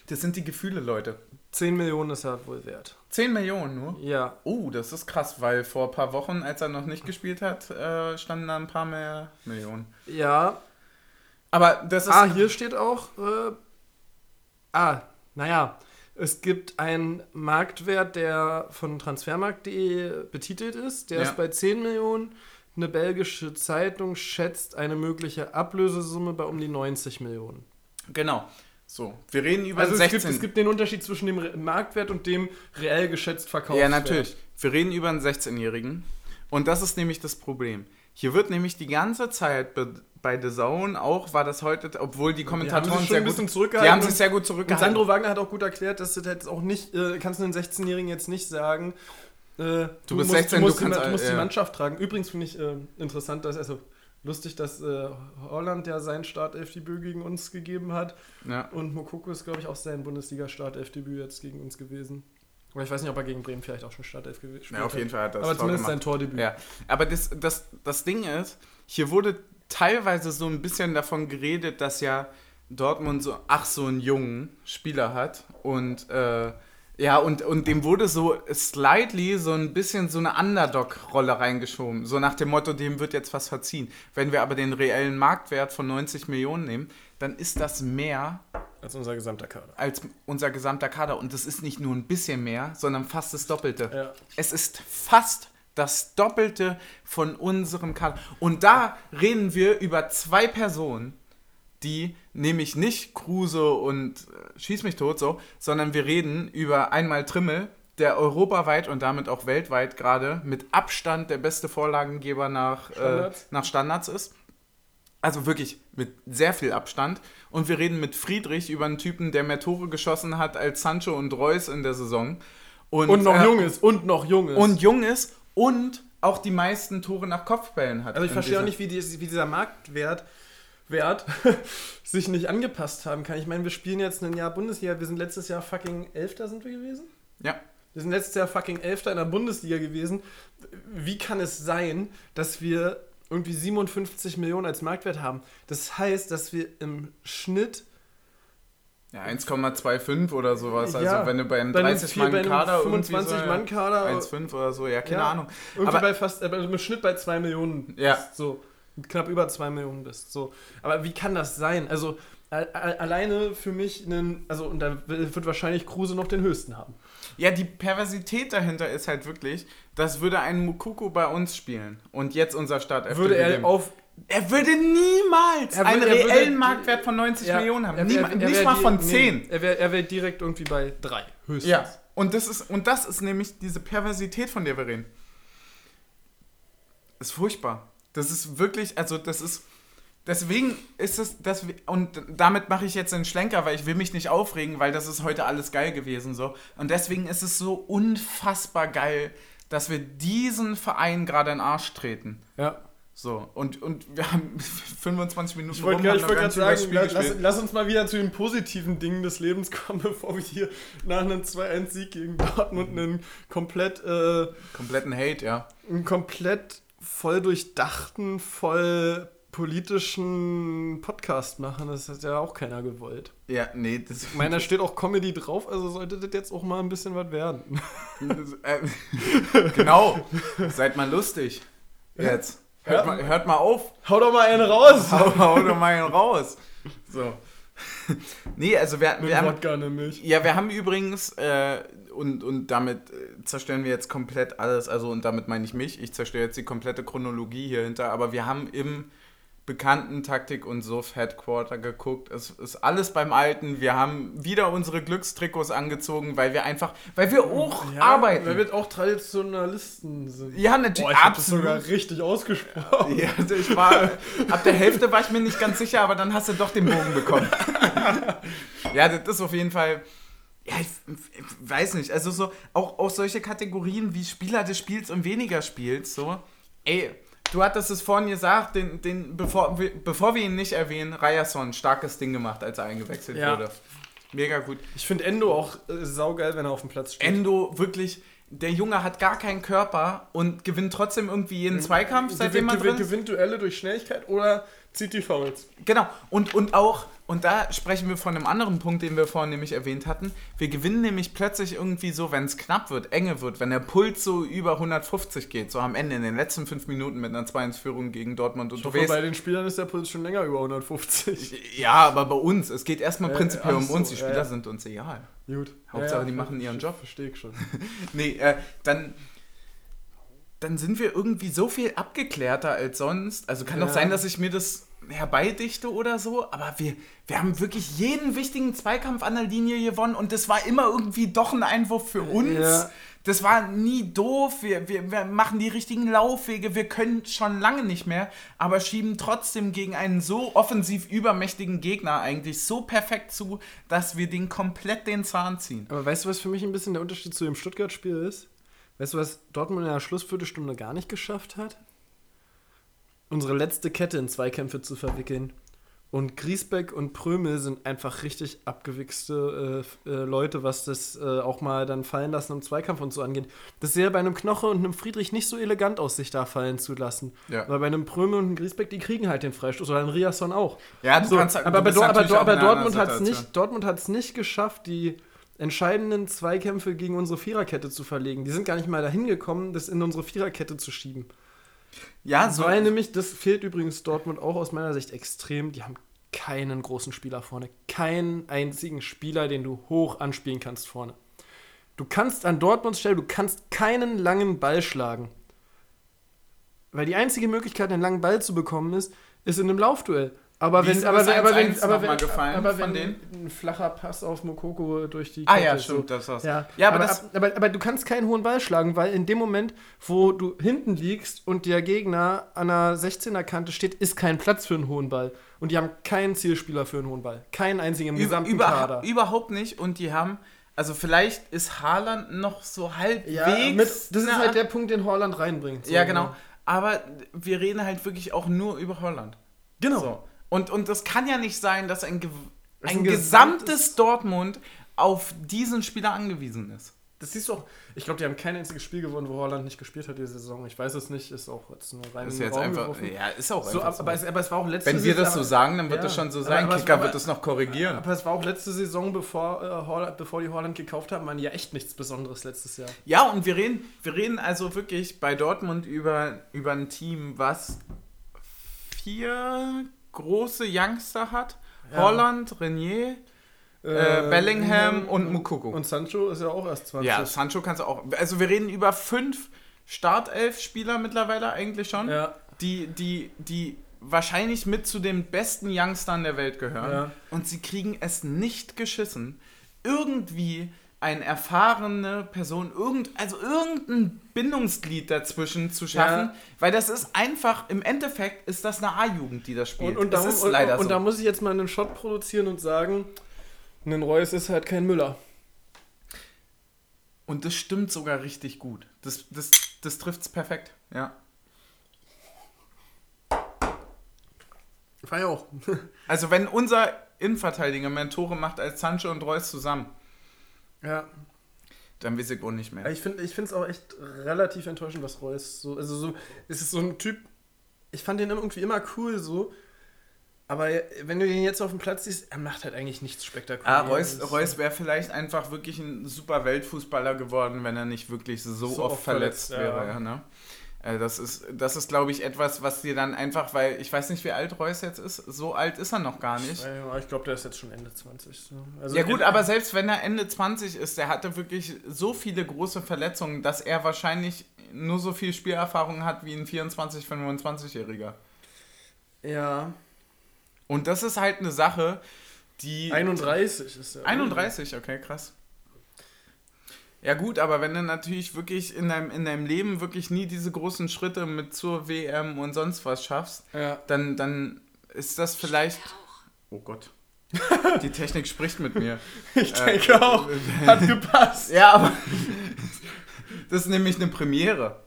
das sind die Gefühle, Leute. 10 Millionen ist er wohl wert. 10 Millionen nur? Ja. Oh, das ist krass, weil vor ein paar Wochen, als er noch nicht gespielt hat, äh, standen da ein paar mehr Millionen. Ja. Aber das ist. Ah, hier steht auch. Äh, ah, naja. Es gibt einen Marktwert, der von transfermarkt.de betitelt ist. Der Ja. ist bei 10 Millionen. Eine belgische Zeitung schätzt eine mögliche Ablösesumme bei um die 90 Millionen. Genau. So, wir reden über Also es 16. gibt, es gibt den Unterschied zwischen dem Marktwert und dem reell geschätzt Verkaufswert. Ja, natürlich. Wir reden über einen 16-Jährigen. Und das ist nämlich das Problem. Hier wird nämlich die ganze Zeit be bei The Zone auch, war das heute, obwohl die Kommentatoren sich schon sehr ein bisschen gut, zurückgehalten die haben sich und- sehr gut Und zurückgehalten. Sandro Wagner hat auch gut erklärt, dass du jetzt auch nicht, äh, kannst du einen 16-Jährigen jetzt nicht sagen, äh, du, bist musst, 16, du musst, du kannst die, du musst die ja. Mannschaft tragen. Übrigens finde ich äh, interessant, dass, also lustig, dass äh, Holland ja sein Startelfdebüt gegen uns gegeben hat ja. und Mokoko ist, glaube ich, auch sein Bundesliga-Startelfdebüt jetzt gegen uns gewesen. Aber ich weiß nicht, ob er gegen Bremen vielleicht auch schon Startelf gespielt ja, auf jeden Fall hat er das Aber Tor zumindest gemacht. sein Tordebüt. Ja, aber das, das, das Ding ist, hier wurde teilweise so ein bisschen davon geredet, dass ja Dortmund so, ach, so einen jungen Spieler hat und äh, ja, und, und dem wurde so slightly so ein bisschen so eine Underdog-Rolle reingeschoben. So nach dem Motto, dem wird jetzt was verziehen. Wenn wir aber den reellen Marktwert von 90 Millionen nehmen, dann ist das mehr Als unser gesamter Kader. als unser gesamter Kader. Und das ist nicht nur ein bisschen mehr, sondern fast das Doppelte. Ja. Es ist fast das Doppelte von unserem Kader. Und da reden wir über zwei Personen, die nämlich nicht Kruse und äh, Schieß mich tot so, sondern wir reden über einmal Trimmel, der europaweit und damit auch weltweit gerade mit Abstand der beste Vorlagengeber nach Standards. Äh, nach Standards ist. Also wirklich mit sehr viel Abstand. Und wir reden mit Friedrich über einen Typen, der mehr Tore geschossen hat als Sancho und Reus in der Saison. Und noch äh, jung ist. Und noch jung ist. Und jung ist und auch die meisten Tore nach Kopfbällen hat. Also ich verstehe auch nicht, wie, die, wie dieser Marktwert Wert [LAUGHS] sich nicht angepasst haben kann. Ich meine, wir spielen jetzt ein Jahr Bundesliga. Wir sind letztes Jahr fucking Elfter sind wir gewesen. Ja. Wir sind letztes Jahr fucking Elfter in der Bundesliga gewesen. Wie kann es sein, dass wir irgendwie 57 Millionen als Marktwert haben? Das heißt, dass wir im Schnitt Ja, 1,25 oder sowas. Also Ja, wenn du bei einem bei einem 30 vier- Mann bei einem Kader 25 irgendwie so, Mann Kader 1,5 oder so, ja, keine Ja. Ahnung. Irgendwie Aber bei fast, äh, im Schnitt bei 2 Millionen Ja. bist, so knapp über 2 Millionen bist. So. Aber wie kann das sein? Also alleine für mich einen, also und da wird wahrscheinlich Kruse noch den höchsten haben. ja, die Perversität dahinter ist halt wirklich, das würde ein Mukoko bei uns spielen und jetzt unser Start Würde er auf Er würde niemals Er einen würde- würde reellen die- Marktwert von 90 Ja, Millionen haben. er- Niema- er- nicht mal von nee, 10. er wäre er wär direkt irgendwie bei 3 höchstens. Ja. Und das, ist, und das ist nämlich diese Perversität, von der wir reden. Ist furchtbar. Das ist wirklich, also das ist. Deswegen ist es, das, und damit mache ich jetzt einen Schlenker, weil ich will mich nicht aufregen, weil das ist heute alles geil gewesen so. Und deswegen ist es so unfassbar geil, dass wir diesen Verein gerade in den Arsch treten. ja. So, und, und wir haben [LAUGHS] 25 Minuten Ich wollte gerade das sagen, lass, lass uns mal wieder zu den positiven Dingen des Lebens kommen, [LAUGHS] bevor wir hier nach einem 2-1-Sieg gegen Dortmund einen komplett, äh, Kompletten Hate, ja. einen komplett voll durchdachten, voll politischen Podcast machen. Das hat ja auch keiner gewollt. Ja, nee, das Ich meine, da steht auch Comedy drauf, also sollte das jetzt auch mal ein bisschen was werden. äh, [LAUGHS] genau. Seid mal lustig. Jetzt. Hört mal, hört mal auf. Hau doch mal einen raus! [LAUGHS] Hau, hau doch mal einen raus. So. [LAUGHS] Nee, also wir, wir haben. Wodka nämlich. Ja, wir haben übrigens, äh, und, und damit äh, zerstören wir jetzt komplett alles, also und damit meine ich mich, ich zerstöre jetzt die komplette Chronologie hier hinter, aber wir haben im bekannten Taktik- und Suff-Headquarter geguckt. Es ist alles beim Alten. Wir haben wieder unsere Glückstrikots angezogen, weil wir einfach, weil wir auch arbeiten. Weil wir auch Traditionalisten sind. ja, natürlich, Boah, ich absolut. sogar richtig ausgesprochen. Ja, also ich war, ab der Hälfte war ich mir nicht ganz sicher, aber dann hast du doch den Bogen bekommen. [LAUGHS] ja, das ist auf jeden Fall, ja, ich, ich weiß nicht, also so, auch, auch solche Kategorien wie Spieler des Spiels und weniger Spiels, so, ey, du hattest es vorhin gesagt, den, den, bevor, wir- bevor wir ihn nicht erwähnen, Ryerson, starkes Ding gemacht, als er eingewechselt Ja. wurde. Mega gut. Ich finde Endo auch äh, saugeil, wenn er auf dem Platz steht. Endo, wirklich, der Junge hat gar keinen Körper und gewinnt trotzdem irgendwie jeden Zweikampf, seitdem er gewinnt, drin gewinnt, ist. gewinnt Duelle durch Schnelligkeit oder zieht die Fouls. Genau, und, und auch, und da sprechen wir von einem anderen Punkt, den wir vorhin nämlich erwähnt hatten. Wir gewinnen nämlich plötzlich irgendwie so, wenn es knapp wird, enge wird, wenn der Puls so über 150 geht, so am Ende in den letzten fünf Minuten mit einer 2-1-Führung gegen Dortmund. Und Ich hoffe, bei den Spielern ist der Puls schon länger über 150. ja, aber bei uns, es geht erstmal Äh, prinzipiell um uns, so, die ja, Spieler ja. sind uns egal. Gut. Hauptsache, die machen ihren Job. Verstehe ich schon. [LAUGHS] Nee, äh, dann, dann sind wir irgendwie so viel abgeklärter als sonst. Also kann doch Ja. sein, dass ich mir das herbeidichte oder so, aber wir, wir haben wirklich jeden wichtigen Zweikampf an der Linie gewonnen und das war immer irgendwie doch ein Einwurf für uns. Ja. Das war nie doof, wir, wir, wir machen die richtigen Laufwege, wir können schon lange nicht mehr, aber schieben trotzdem gegen einen so offensiv übermächtigen Gegner eigentlich so perfekt zu, dass wir den komplett den Zahn ziehen. Aber weißt du, was für mich ein bisschen der Unterschied zu dem Stuttgart-Spiel ist? Weißt du, was Dortmund in der Schlussviertelstunde gar nicht geschafft hat? Unsere letzte Kette in Zweikämpfe zu verwickeln. Und Griesbeck und Prömel sind einfach richtig abgewichste äh, äh, Leute, was das äh, auch mal dann fallen lassen im Zweikampf und so angeht. Das ist ja bei einem Knoche und einem Friedrich nicht so elegant aus, sich da fallen zu lassen. Ja. Weil bei einem Prömel und einem Griesbeck, die kriegen halt den Freistoß, oder ein Riasson auch. Ja, du So, kannst halt- aber, du aber, aber, aber einer Dortmund hat es nicht, Dortmund hat's nicht geschafft, die entscheidenden Zweikämpfe gegen unsere Viererkette zu verlegen. Die sind gar nicht mal dahin gekommen, das in unsere Viererkette zu schieben. Ja, so. Weil nämlich, das fehlt übrigens Dortmund auch aus meiner Sicht extrem. Die haben keinen großen Spieler vorne. Keinen einzigen Spieler, den du hoch anspielen kannst vorne. Du kannst an Dortmunds Stelle, du kannst keinen langen Ball schlagen. Weil die einzige Möglichkeit, einen langen Ball zu bekommen, ist, ist in einem Laufduell. Aber wenn, aber wenn, aber 1-1 wenn, aber wenn, gefallen aber wenn ein flacher Pass auf Mokoko durch die Ah Kette ja, so. stimmt, das war's. Ja, Ja, aber aber, das- aber, aber, du kannst keinen hohen Ball schlagen, weil in dem Moment, wo du hinten liegst und der Gegner an der 16er Kante steht, ist kein Platz für einen hohen Ball. Und die haben keinen Zielspieler für einen hohen Ball. Keinen einzigen im Über, gesamten über, Kader. überhaupt nicht. Und die haben, also vielleicht ist Haaland noch so halbwegs. Ja, mit, das ist halt der Punkt, den Holland reinbringt. so. Ja, genau. Aber wir reden halt wirklich auch nur über Holland. Genau. So. Und, und das kann ja nicht sein, dass ein, ein ein gesamtes gesamtes- Dortmund auf diesen Spieler angewiesen ist. das siehst du auch. Ich glaube, die haben kein einziges Spiel gewonnen, wo Holland nicht gespielt hat diese Saison. Ich weiß es nicht, ist auch jetzt nur rein Ist jetzt Raum einfach, geworfen. ja, ist auch So, einfach aber, es, aber es war auch letzte Wenn wir das so aber- sagen, dann wird Ja. das schon so Aber- sein. aber es Kicker war- wird das noch korrigieren. Aber es war auch letzte Saison, bevor, äh, Holland, bevor die Holland gekauft haben, waren ja echt nichts Besonderes letztes Jahr. Ja, und wir reden, wir reden also wirklich bei Dortmund über, über ein Team, was vier große Youngster hat. Ja. Holland, Renier, äh, Bellingham und Mukoko. Und Sancho ist ja auch erst 20. ja, Sancho kannst du auch. Also wir reden über fünf Startelf-Spieler mittlerweile eigentlich schon, ja. die, die, die wahrscheinlich mit zu den besten Youngstern der Welt gehören. Ja. Und sie kriegen es nicht geschissen, irgendwie eine erfahrene Person, irgend, also irgendein Bindungsglied dazwischen zu schaffen, Ja. weil das ist einfach, im Endeffekt ist das eine A-Jugend, die das spielt. Und, und, da, das ist und, leider und so. da muss ich jetzt mal einen Shot produzieren und sagen, ein Reus ist halt kein Müller. und das stimmt sogar richtig gut. Das, das, das trifft es perfekt, ja. Ja auch. [LAUGHS] Also wenn unser Innenverteidiger mehr Tore macht als Sancho und Reus zusammen, ja. dann weiß ich auch nicht mehr. Ich finde es auch echt relativ enttäuschend, was Reus so. Also so, es ist so ein Typ. Ich fand den irgendwie immer cool so. Aber wenn du den jetzt auf dem Platz siehst, er macht halt eigentlich nichts spektakuläres. Ah, Reus, Reus wäre vielleicht einfach wirklich ein super Weltfußballer geworden, wenn er nicht wirklich so, So oft oft verletzt, verletzt, wäre. ja. Ja. ne? Äh, Das ist, das ist glaube ich, etwas, was dir dann einfach, weil ich weiß nicht, wie alt Reus jetzt ist, so alt ist er noch gar nicht. Ich glaube, der ist jetzt schon Ende 20. So. Also Ja gut, aber selbst wenn er Ende 20 ist, der hatte wirklich so viele große Verletzungen, dass er wahrscheinlich nur so viel Spielerfahrung hat wie ein 24-, 25-Jähriger. Ja. Und das ist halt eine Sache, die... 31 ist er. 31, okay, krass. Ja gut, aber wenn du natürlich wirklich in deinem, in deinem Leben wirklich nie diese großen Schritte mit zur WM und sonst was schaffst, Ja. dann, dann ist das vielleicht... Oh Gott. Die Technik spricht mit mir. [LAUGHS] Ich Äh, denke auch. Hat [LAUGHS] gepasst. Ja, aber [LAUGHS] das ist nämlich eine Premiere.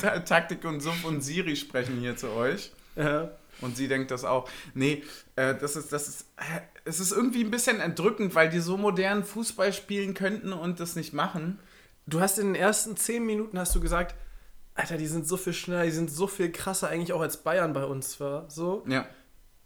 Ta- Taktik und Suff und Siri sprechen hier zu euch. Ja. Und sie denkt das auch. Nee, äh, das ist, das ist, äh, es ist irgendwie ein bisschen entrückend, weil die so modern Fußball spielen könnten und das nicht machen. Du hast in den ersten 10 Minuten hast du gesagt, Alter, die sind so viel schneller, die sind so viel krasser eigentlich auch als Bayern bei uns war. So. Ja.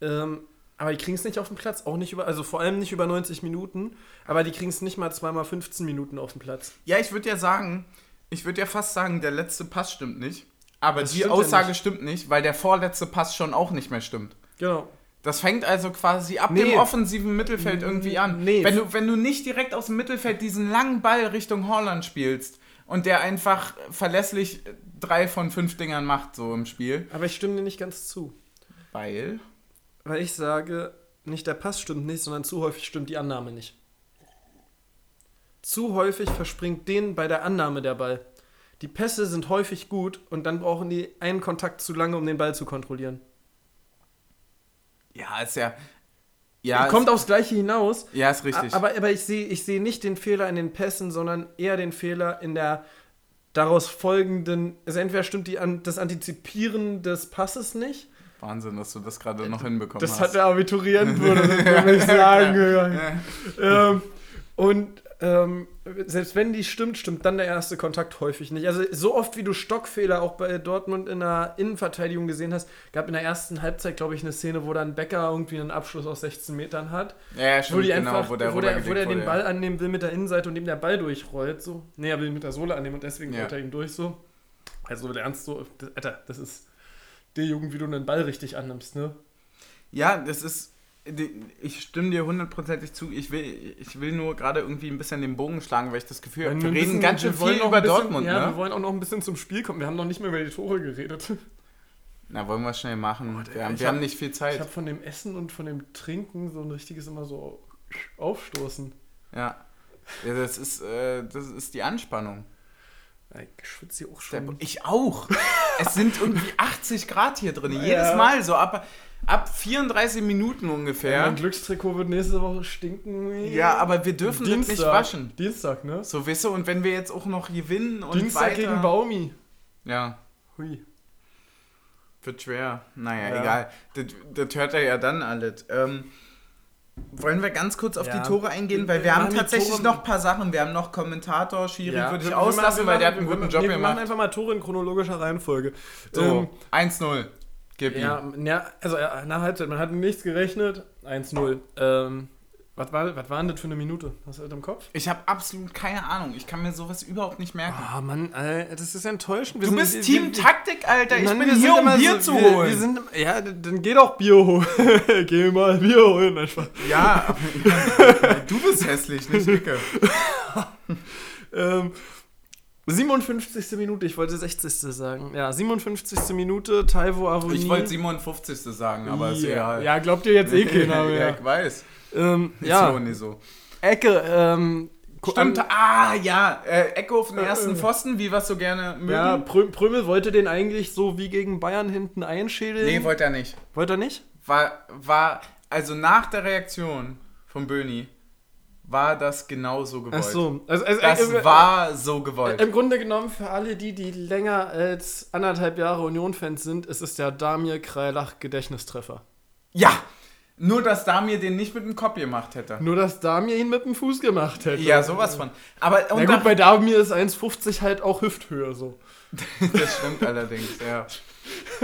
Ähm, aber die kriegen es nicht auf den Platz, auch nicht über, also vor allem nicht über 90 Minuten, aber die kriegen es nicht mal zweimal 15 Minuten auf den Platz. Ja, ich würde ja sagen, ich würde ja fast sagen, der letzte Pass stimmt nicht. Aber Das die stimmt ja Aussage nicht. stimmt nicht, weil der vorletzte Pass schon auch nicht mehr stimmt. Genau. Das fängt also quasi ab Nee. dem offensiven Mittelfeld irgendwie an. Nee. Wenn, du, wenn du nicht direkt aus dem Mittelfeld diesen langen Ball Richtung Holland spielst und der einfach verlässlich drei von fünf Dingern macht, so im Spiel. Aber ich stimme dir nicht ganz zu. Weil. Weil ich sage, nicht der Pass stimmt nicht, sondern zu häufig stimmt die Annahme nicht. Zu häufig verspringt denen bei der Annahme der Ball. Die Pässe sind häufig gut und dann brauchen die einen Kontakt zu lange, um den Ball zu kontrollieren. Ja, ist ja. Ja, Kommt aufs Gleiche hinaus. ja, ist richtig. Aber, aber ich sehe ich sehe nicht den Fehler in den Pässen, sondern eher den Fehler in der daraus folgenden. Also entweder stimmt die an, das Antizipieren des Passes nicht. Wahnsinn, dass du das gerade noch hinbekommen Das hast. hat der Abiturient, würde [LAUGHS] ich sagen. Ja. [LAUGHS] ähm, und ähm, selbst wenn die stimmt, stimmt dann der erste Kontakt häufig nicht. Also so oft wie du Stockfehler auch bei Dortmund in der Innenverteidigung gesehen hast, gab in der ersten Halbzeit, glaube ich, eine Szene, wo dann Becker irgendwie einen Abschluss aus 16 Metern hat. Ja, ja, stimmt, wo die genau, einfach, wo der, wo der, wo der den ja. Ball annehmen will mit der Innenseite und ihm der Ball durchrollt. So. Nee, er will ihn mit der Sohle annehmen und deswegen Ja. rollt er ihm durch so. Also der Ernst so, das, Alter, das ist der Jugend, wie du einen Ball richtig annimmst, ne? Ja, das ist. Ich stimme dir hundertprozentig zu. Ich will, ich will nur gerade irgendwie ein bisschen den Bogen schlagen, weil ich das Gefühl habe, wir reden bisschen- ganz schön wir viel über bisschen, Dortmund, Ja, wir ne? wollen auch noch ein bisschen zum Spiel kommen. Wir haben noch nicht mehr über die Tore geredet. [LAUGHS] Na, wollen wir schnell machen. der- wir haben, ich wir haben hab- nicht viel Ich Zeit. habe von dem Essen und von dem Trinken so ein richtiges immer so aufstoßen. Ja. ja das, ist, äh, das ist die Anspannung. Ich schwitze hier auch schon. ich auch. es sind irgendwie [LAUGHS] 80 Grad hier drin. Ja. Jedes Mal so. Ab, ab 34 Minuten ungefähr. Mein Glückstrikot wird nächste Woche stinken. Ja, aber wir dürfen das nicht waschen. Dienstag, ne? So, weißt du, und wenn wir jetzt auch noch gewinnen und Dienstag weiter... gegen Baumi. Ja, Hui. wird schwer. Naja, Ja. egal. Das, das hört er ja dann alles. Ähm, Wollen wir ganz kurz auf Ja. die Tore eingehen? Weil wir wir haben tatsächlich noch ein paar Sachen. Wir haben noch Kommentator, Schiri, würde ich wir- auslassen, machen- weil der hat einen guten Job nee, Wir machen gemacht. einfach mal Tore in chronologischer Reihenfolge. So, Ähm, 1-0. Gib ihm. ja, ja, also ja, nach Halbzeit, man hat nichts gerechnet. 1-0. Ähm, was war, was war denn das für eine Minute? Hast du das im Kopf? Ich habe absolut keine Ahnung. Ich kann mir sowas überhaupt nicht merken. Ah, Mann, Alter, das ist enttäuschend. Wir du sind- bist wir- Team wir- Taktik, Alter. Ich Mann, bin hier, um Bier so- zu wir, holen. Wir sind, ja, dann geh doch Bier holen. [LAUGHS] geh mal Bier holen. Ja, aber ja, [LAUGHS] du bist hässlich, nicht Icke. [LAUGHS] Ähm, 57. Minute, ich wollte 60. sagen. Ja, 57. Minute, Taiwo Avoni. Ich wollte 57. sagen, aber ist ja. egal. ja, glaubt ihr jetzt eh [LAUGHS] keiner ja, mehr. ich weiß. ähm, Ist ja, so nicht so. Ecke, ähm, Stimmt, an- ah, ja, äh, Echo auf den ersten äh. Pfosten, wie wir es so gerne mögen. Ja, Prö Prömel wollte den eigentlich so wie gegen Bayern hinten einschädeln. nee, wollte er nicht. wollte er nicht? War, war, also nach der Reaktion von Böni, war das genau so gewollt. Ach so. Also, also, Das äh, war so gewollt. Im Grunde genommen, für alle die, die länger als anderthalb Jahre Union-Fans sind, ist es der Damir Kreilach Gedächtnistreffer. ja, nur dass Damir den nicht mit dem Kopf gemacht hätte. Nur, dass Damir ihn mit dem Fuß gemacht hätte. Ja, sowas von. Aber Na gut, bei Damir ist 1,50 halt auch Hüfthöhe so. Das stimmt allerdings, ja.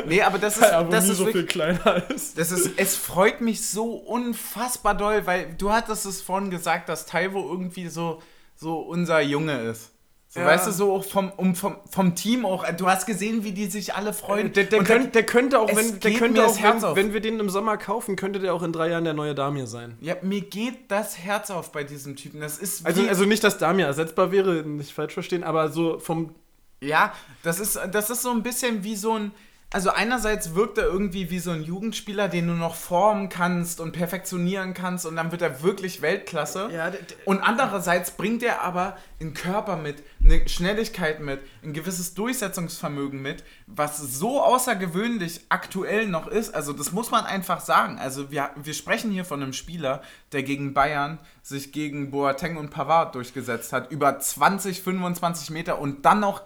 Nee, aber das ist, Weil das ist so wirklich, viel kleiner ist. Das ist, es freut mich so unfassbar doll, weil du hattest es vorhin gesagt, dass Taiwo irgendwie so, so unser Junge ist. So, Ja. Weißt du, so auch vom, um, vom, vom Team auch. Du hast gesehen, wie die sich alle freuen. Der, der, Und könnt, der könnte auch, wenn, der könnte auch wenn, wenn wir den im Sommer kaufen, könnte der auch in drei Jahren der neue Damir sein. ja, mir geht das Herz auf bei diesem Typen. Das ist Also, also nicht, dass Damir ersetzbar wäre, nicht falsch verstehen, aber so vom. Ja, das ist, das ist so ein bisschen wie so ein. Also einerseits wirkt er irgendwie wie so ein Jugendspieler, den du noch formen kannst und perfektionieren kannst und dann wird er wirklich Weltklasse. Ja, und andererseits bringt er aber einen Körper mit, eine Schnelligkeit mit, ein gewisses Durchsetzungsvermögen mit, was so außergewöhnlich aktuell noch ist. Also das muss man einfach sagen. Also wir, wir sprechen hier von einem Spieler, der gegen Bayern sich gegen Boateng und Pavard durchgesetzt hat, über 20, 25 Meter und dann noch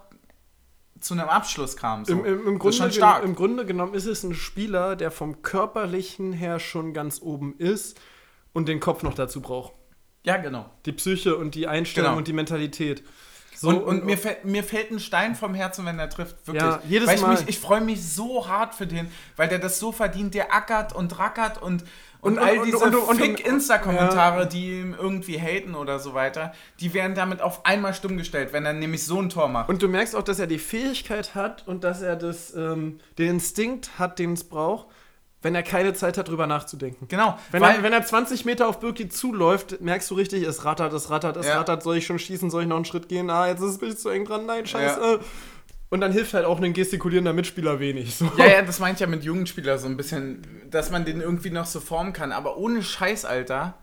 zu einem Abschluss kam. So. Im, im, im, Grunde. Im Grunde genommen ist es ein Spieler, der vom Körperlichen her schon ganz oben ist und den Kopf noch dazu braucht. ja, genau. Die Psyche und die Einstellung Genau. und die Mentalität. So, und, und mir, fällt, mir fällt ein Stein vom Herzen, wenn er trifft. Wirklich. Ja, jedes weil ich Mal. Mich, ich freue mich so hart für den, weil der das so verdient. Der ackert und rackert und, und, Und- all und- diese und- und- und- Fick-Insta-Kommentare, die ihm irgendwie haten oder so weiter, die werden damit auf einmal stumm gestellt, wenn er nämlich so ein Tor macht. Und du merkst auch, dass er die Fähigkeit hat und dass er das, ähm, den Instinkt hat, den es braucht, wenn er keine Zeit hat, drüber nachzudenken. genau. Wenn, er, wenn er 20 Meter auf Birki zuläuft, merkst du richtig, es rattert, es rattert, es Ja. rattert. Soll ich schon schießen? Soll ich noch einen Schritt gehen? Ah, jetzt ist es zu eng dran. Nein, scheiße. Ja. Und dann hilft halt auch ein gestikulierender Mitspieler wenig. So. ja, ja, das meint ja mit Jugendspieler so ein bisschen, dass man den irgendwie noch so formen kann. Aber ohne Scheiß, Alter,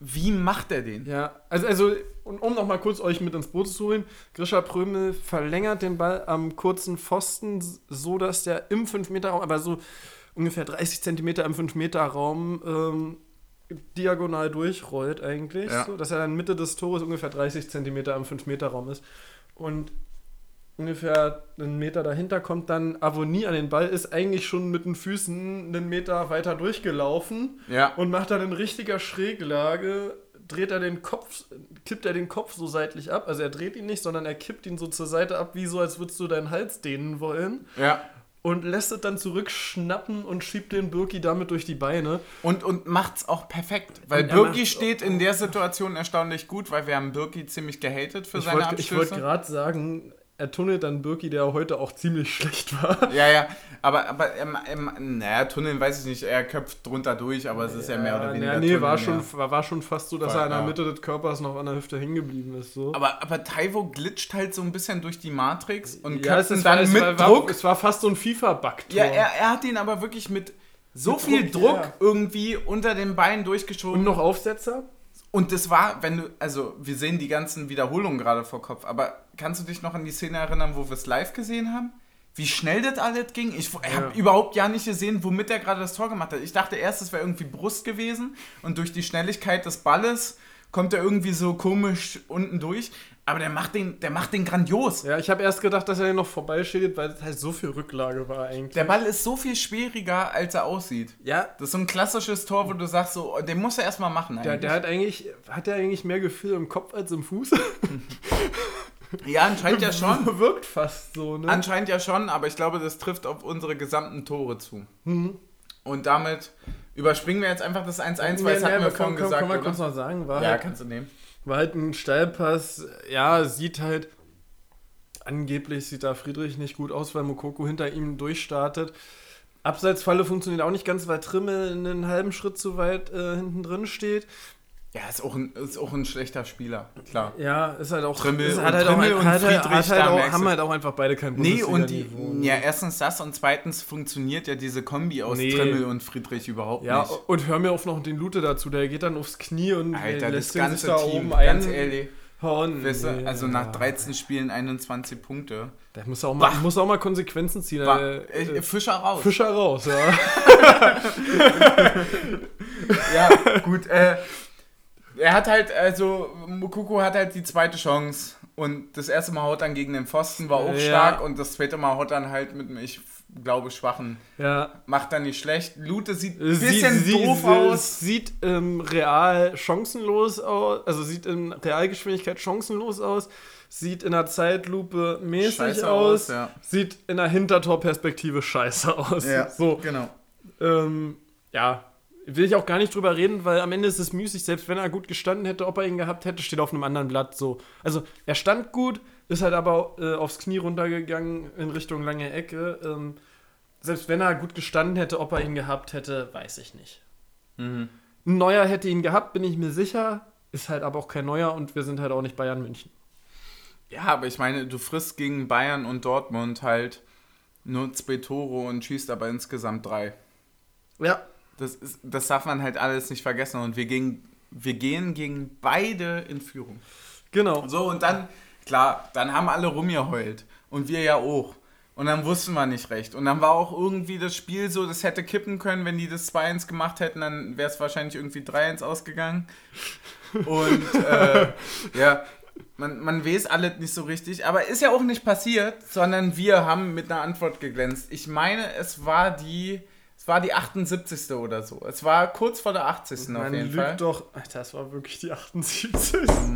wie macht er den? Ja, also, also und um noch mal kurz euch mit ins Boot zu holen, Grisha Prömel verlängert den Ball am kurzen Pfosten, so dass der im 5-Meter-Raum, aber so ungefähr 30 Zentimeter im 5-Meter-Raum ähm, diagonal durchrollt eigentlich, Ja. so, dass er dann Mitte des Tores ungefähr 30 Zentimeter im 5-Meter-Raum ist. Und ungefähr einen Meter dahinter kommt dann Avonie an den Ball, ist eigentlich schon mit den Füßen einen Meter weiter durchgelaufen Ja. und macht dann in richtiger Schräglage, dreht er den Kopf, kippt er den Kopf so seitlich ab. Also er dreht ihn nicht, sondern er kippt ihn so zur Seite ab, wie so, als würdest du deinen Hals dehnen wollen. Ja. Und lässt es dann zurückschnappen und schiebt den Birki damit durch die Beine. Und, und macht's auch perfekt. Weil Birki steht in der Situation erstaunlich gut, weil wir haben Birki ziemlich gehatet für Ich seine wollte Abschlüsse. wollt gerade sagen, er tunnelt dann Birki, der heute auch ziemlich schlecht war. ja, ja, aber, aber ähm, ähm, naja, Tunneln weiß ich nicht, er köpft drunter durch, aber es ist ja, mehr oder weniger. Ja, nee, war schon, war, war schon fast so, dass War- er in der ja. Mitte des Körpers noch an der Hüfte hängen geblieben ist. So. Aber, aber Taiwo glitscht halt so ein bisschen durch die Matrix und ja, köpft es, war, dann es, mit war, Druck. War, es war fast so ein FIFA-Bug. ja, er, er hat ihn aber wirklich mit so Mit viel Druck, Druck ja. irgendwie unter den Beinen durchgeschoben. Und noch Aufsetzer? Und das war, wenn du, also wir sehen die ganzen Wiederholungen gerade vor Kopf, aber kannst du dich noch an die Szene erinnern, wo wir es live gesehen haben? Wie schnell das alles ging? Ich habe Ja. überhaupt ja nicht gesehen, womit er gerade das Tor gemacht hat. Ich dachte erst, es wäre irgendwie Brust gewesen und durch die Schnelligkeit des Balles kommt er irgendwie so komisch unten durch. Aber der macht den, der macht den grandios. Ja, ich habe erst gedacht, dass er den noch vorbeischädet, weil es halt so viel Rücklage war eigentlich. Der Ball ist so viel schwieriger, als er aussieht. ja, Das ist so ein klassisches Tor, wo du sagst, so, oh, den muss er erstmal machen. der, Eigentlich. der hat eigentlich, hat der eigentlich mehr Gefühl im Kopf als im Fuß? [LAUGHS] ja, anscheinend ja schon. [LAUGHS] Wirkt fast so, ne? Anscheinend ja schon, aber ich glaube, das trifft auf unsere gesamten Tore zu. Mhm. Und damit überspringen wir jetzt einfach das 1-1, weil das nee, hatten wir vorhin gesagt. Kann man oder? kurz noch sagen, war, ja, halt, kannst du nehmen. War halt ein Steilpass. Ja, sieht halt, angeblich sieht da Friedrich nicht gut aus, weil Mokoko hinter ihm durchstartet. Abseitsfalle funktioniert auch nicht ganz, weil Trimmel einen halben Schritt zu weit äh, hinten drin steht. Ja, ist auch, ein, ist auch ein schlechter Spieler, klar. Ja, ist halt auch. Trimmel ist, und hat halt Trimmel auch, und hat, halt- Friedrich, hat halt da auch, merkst haben du- halt auch einfach beide kein Nee, und die, ja, erstens das und zweitens funktioniert ja diese Kombi aus Nee. Trimmel und Friedrich überhaupt Ja, nicht. und hör mir auf noch den Lute dazu, der geht dann aufs Knie und Alter, lässt das ihn sich ganze da Team, oben ganz ehrlich. einhauen. Weißt du, Nee, also nach ja. 13 Spielen 21 Punkte. Der muss auch mal, Bah. muss auch mal Konsequenzen ziehen. Äh, äh, äh, Fischer raus. Fischer raus, ja. [LAUGHS] Ja, gut. Äh, er hat halt, also, Mukoko hat halt die zweite Chance. Und das erste Mal haut dann gegen den Pfosten, war auch Ja. stark. Und das zweite Mal haut dann halt mit einem, ich glaube, schwachen. ja. Macht dann nicht schlecht. Lute sieht ein bisschen sie- doof sie- aus. Sieht ähm, real chancenlos aus, also sieht in Realgeschwindigkeit chancenlos aus, sieht in der Zeitlupe mäßig Scheiße aus, aus, ja. sieht in der Hintertorperspektive scheiße aus. So, genau. ähm, ja, will ich auch gar nicht drüber reden, weil am Ende ist es müßig, selbst wenn er gut gestanden hätte, ob er ihn gehabt hätte, steht auf einem anderen Blatt so. Also er stand gut, ist halt aber äh, aufs Knie runtergegangen in Richtung lange Ecke. Ähm, selbst wenn er gut gestanden hätte, ob er ihn gehabt hätte, weiß ich nicht. Mhm. Ein Neuer hätte ihn gehabt, bin ich mir sicher. Ist halt aber auch kein Neuer und wir sind halt auch nicht Bayern München. Ja, aber ich meine, du frisst gegen Bayern und Dortmund halt nur zwei Tore und schießt aber insgesamt drei. Ja. Das, ist, das darf man halt alles nicht vergessen. Und wir, gegen, wir gehen gegen beide in Führung. Genau. So, und dann, klar, dann haben alle rumgeheult. Und wir ja auch. Und dann wussten wir nicht recht. Und dann war auch irgendwie das Spiel so, das hätte kippen können, wenn die das 2-1 gemacht hätten, dann wäre es wahrscheinlich irgendwie 3-1 ausgegangen. Und äh, [LAUGHS] ja, man, man weiß alles nicht so richtig. Aber ist ja auch nicht passiert, sondern wir haben mit einer Antwort geglänzt. Ich meine, es war die. Es war die 78. oder so. Es war kurz vor der 80. auf Man jeden lügt Fall. doch. Alter, das war wirklich die 78.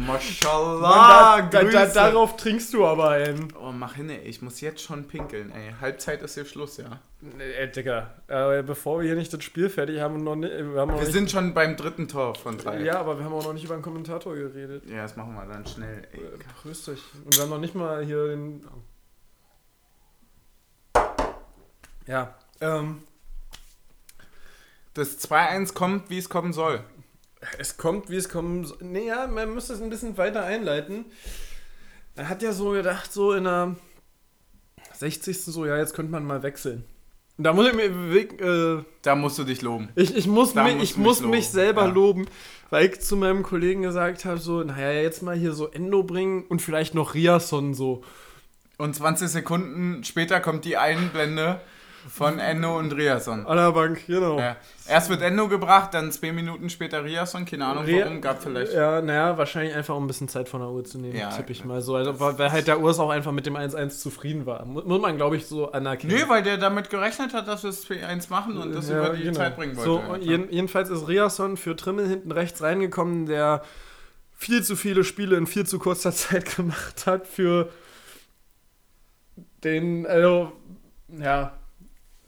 Mashallah, da, da, da, darauf trinkst du aber ein. Oh, mach hin, ey. Ich muss jetzt schon pinkeln, ey. Halbzeit ist hier Schluss, ja. Ey, Digga, äh, bevor wir hier nicht das Spiel fertig haben und noch nicht. Wir haben noch Wir nicht, sind schon beim dritten Tor von drei. ja, aber wir haben auch noch nicht über den Kommentator geredet. Ja, das machen wir dann schnell, ey. Äh, Grüß dich. Und wir haben noch nicht mal hier den. Ja, ähm, Das 2-1 kommt, wie es kommen soll. es kommt, wie es kommen soll. Nee, ja, man müsste es ein bisschen weiter einleiten. Er hat ja so gedacht, so in der 60. so, ja, jetzt könnte man mal wechseln. Da muss ich mir äh, Da musst du dich loben. Ich, ich muss, Da mich, ich mich muss loben, mich selber ja. loben, weil ich zu meinem Kollegen gesagt habe, so, naja, jetzt mal hier so Endo bringen und vielleicht noch Riasson so. Und 20 Sekunden später kommt die Einblende von Enno und Riasson. An der Bank, genau. Ja. Erst wird Enno gebracht, dann zwei Minuten später Riasson. Keine Ahnung Ria- warum, gab vielleicht. Ja, naja, wahrscheinlich einfach um ein bisschen Zeit von der Uhr zu nehmen, Ja, tippe ich klar. mal so. Also, weil halt der Urs auch einfach mit dem 1-1 zufrieden war. Mu- Muss man, glaube ich, so anerkennen. Nö, weil der damit gerechnet hat, dass wir es 2-1 machen und das Ja, über die genau. Zeit bringen wollte. So, jeden, jedenfalls ist Riasson für Trimmel hinten rechts reingekommen, der viel zu viele Spiele in viel zu kurzer [LAUGHS] Zeit gemacht hat für den, also, ja,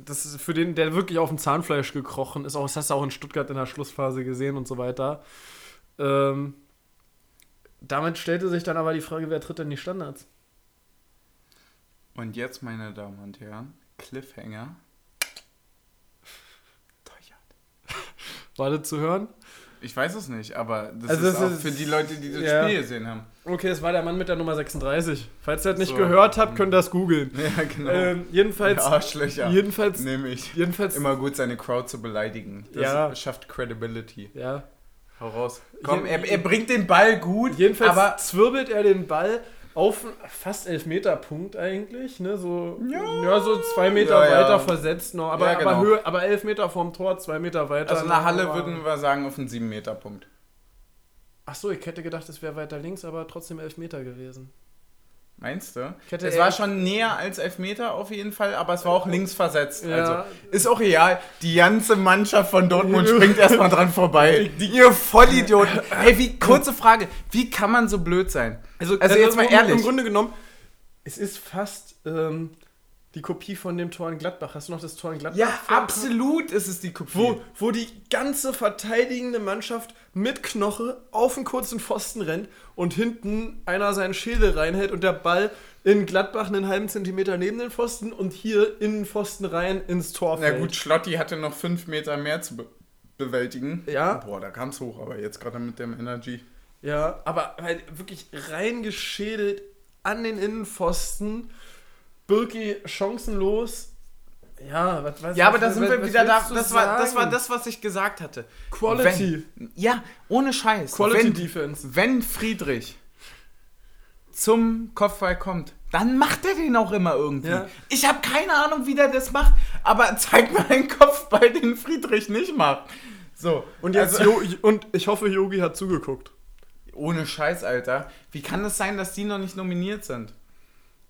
das ist für den, der wirklich auf dem Zahnfleisch gekrochen ist. Auch, das hast du auch in Stuttgart in der Schlussphase gesehen und so weiter. Ähm, damit stellte sich dann aber die Frage, wer tritt denn die Standards? Und jetzt, meine Damen und Herren, Cliffhanger. [LAUGHS] War das zu hören? Ich weiß es nicht, aber das Also ist das auch ist- für die Leute, die das ja. Spiel gesehen haben. Okay, es war der Mann mit der Nummer 36. Falls ihr das nicht So. gehört habt, könnt ihr das googeln. Ja, genau. Ähm, jedenfalls, Arschlöcher. jedenfalls, Nehme ich. jedenfalls, Immer gut, seine Crowd zu beleidigen. Das Ja. schafft Credibility. ja, Hau raus. Komm, er, er bringt den Ball gut, jedenfalls aber zwirbelt er den Ball auf fast Elfmeterpunkt eigentlich, ne, so, ja, so zwei Meter Ja, ja. weiter versetzt noch, aber, Ja, genau. aber, Höhe, aber elf Meter vorm Tor, zwei Meter weiter. also in der noch, Halle würden wir sagen auf einen 7-Meter-Punkt. Ach so, ich hätte gedacht, es wäre weiter links, aber trotzdem elf Meter gewesen. Meinst du? Es war schon näher als Elfmeter auf jeden Fall, aber es war auch links versetzt. Ja. Also ist auch real. Die ganze Mannschaft von Dortmund [LAUGHS] springt erstmal dran vorbei. Ihr Vollidioten. [LAUGHS] Ey, wie, kurze Frage. Wie kann man so blöd sein? Also, jetzt mal ehrlich. Im Grunde genommen, es ist fast ähm, die Kopie von dem Tor in Gladbach. Hast du noch das Tor in Gladbach? ja, absolut ist es die Kopie. Wo, wo die ganze verteidigende Mannschaft mit Knoche auf den kurzen Pfosten rennt und hinten einer seinen Schädel reinhält und der Ball in Gladbach einen halben Zentimeter neben den Pfosten und hier in den Pfosten rein ins Tor Na fällt. gut, Schlotti hatte noch fünf Meter mehr zu be bewältigen. Ja. Boah, da kam's hoch, aber jetzt gerade mit dem Energy. Ja, aber halt wirklich reingeschädelt an den Innenpfosten. Birki chancenlos. Ja, was, was Ja, aber da sind wir wieder da. Das war, das war das, was ich gesagt hatte. Quality. Wenn, ja, ohne Scheiß. Quality wenn, Defense. Wenn Friedrich zum Kopfball kommt, dann macht er den auch immer irgendwie. Ja. Ich habe keine Ahnung, wie der das macht, aber zeig mir einen Kopfball, den Friedrich nicht macht. So, Und, jetzt also, und ich hoffe, Yogi hat zugeguckt. ohne Scheiß, Alter. Wie kann es sein, dass die noch nicht nominiert sind?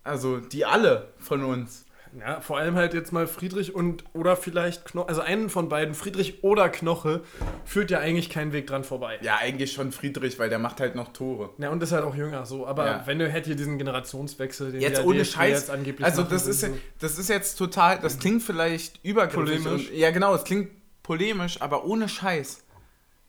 Also, die alle von uns. Ja, vor allem halt jetzt mal Friedrich und oder vielleicht Knoche, also einen von beiden, Friedrich oder Knoche, führt ja eigentlich keinen Weg dran vorbei. Ja, eigentlich schon Friedrich, weil der macht halt noch Tore. Ja, und ist halt auch jünger so. Aber Ja. wenn du hättest hier diesen Generationswechsel, den Jetzt ohne DFB Scheiß. jetzt angeblich Also das ist, so. das ist jetzt total, das klingt vielleicht übergriffig. Und, ja genau, es klingt polemisch, aber ohne Scheiß.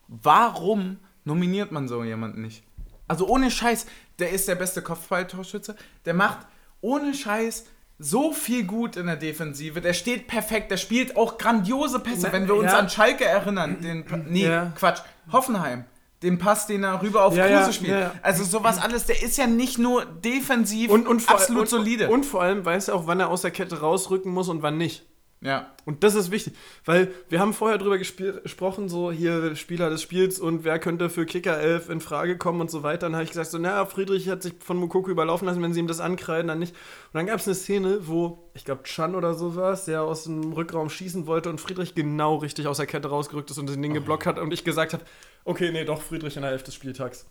Warum nominiert man so jemanden nicht? Also ohne Scheiß, der ist der beste Kopfballtorschütze, der macht ohne Scheiß so viel gut in der Defensive, der steht perfekt, der spielt auch grandiose Pässe, wenn wir uns ja. an Schalke erinnern, den, nee, Ja. Quatsch, Hoffenheim. Den Pass, den er rüber auf Ja, Kruse spielt. ja, ja. Also sowas alles, der ist ja nicht nur defensiv und, und vor, absolut und, solide. Und vor allem weiß er auch, wann er aus der Kette rausrücken muss und wann nicht. Ja. Und das ist wichtig, weil wir haben vorher drüber gesprochen, so hier Spieler des Spiels und wer könnte für Kicker 11 in Frage kommen und so weiter. Dann habe ich gesagt, so, naja, Friedrich hat sich von Mokoko überlaufen lassen, wenn sie ihm das ankreiden, dann nicht. Und dann gab es eine Szene, wo, ich glaube, Chan oder so war es, der aus dem Rückraum schießen wollte und Friedrich genau richtig aus der Kette rausgerückt ist und den Ding geblockt hat und ich gesagt habe, okay, nee, doch, Friedrich in der Hälfte des Spieltags.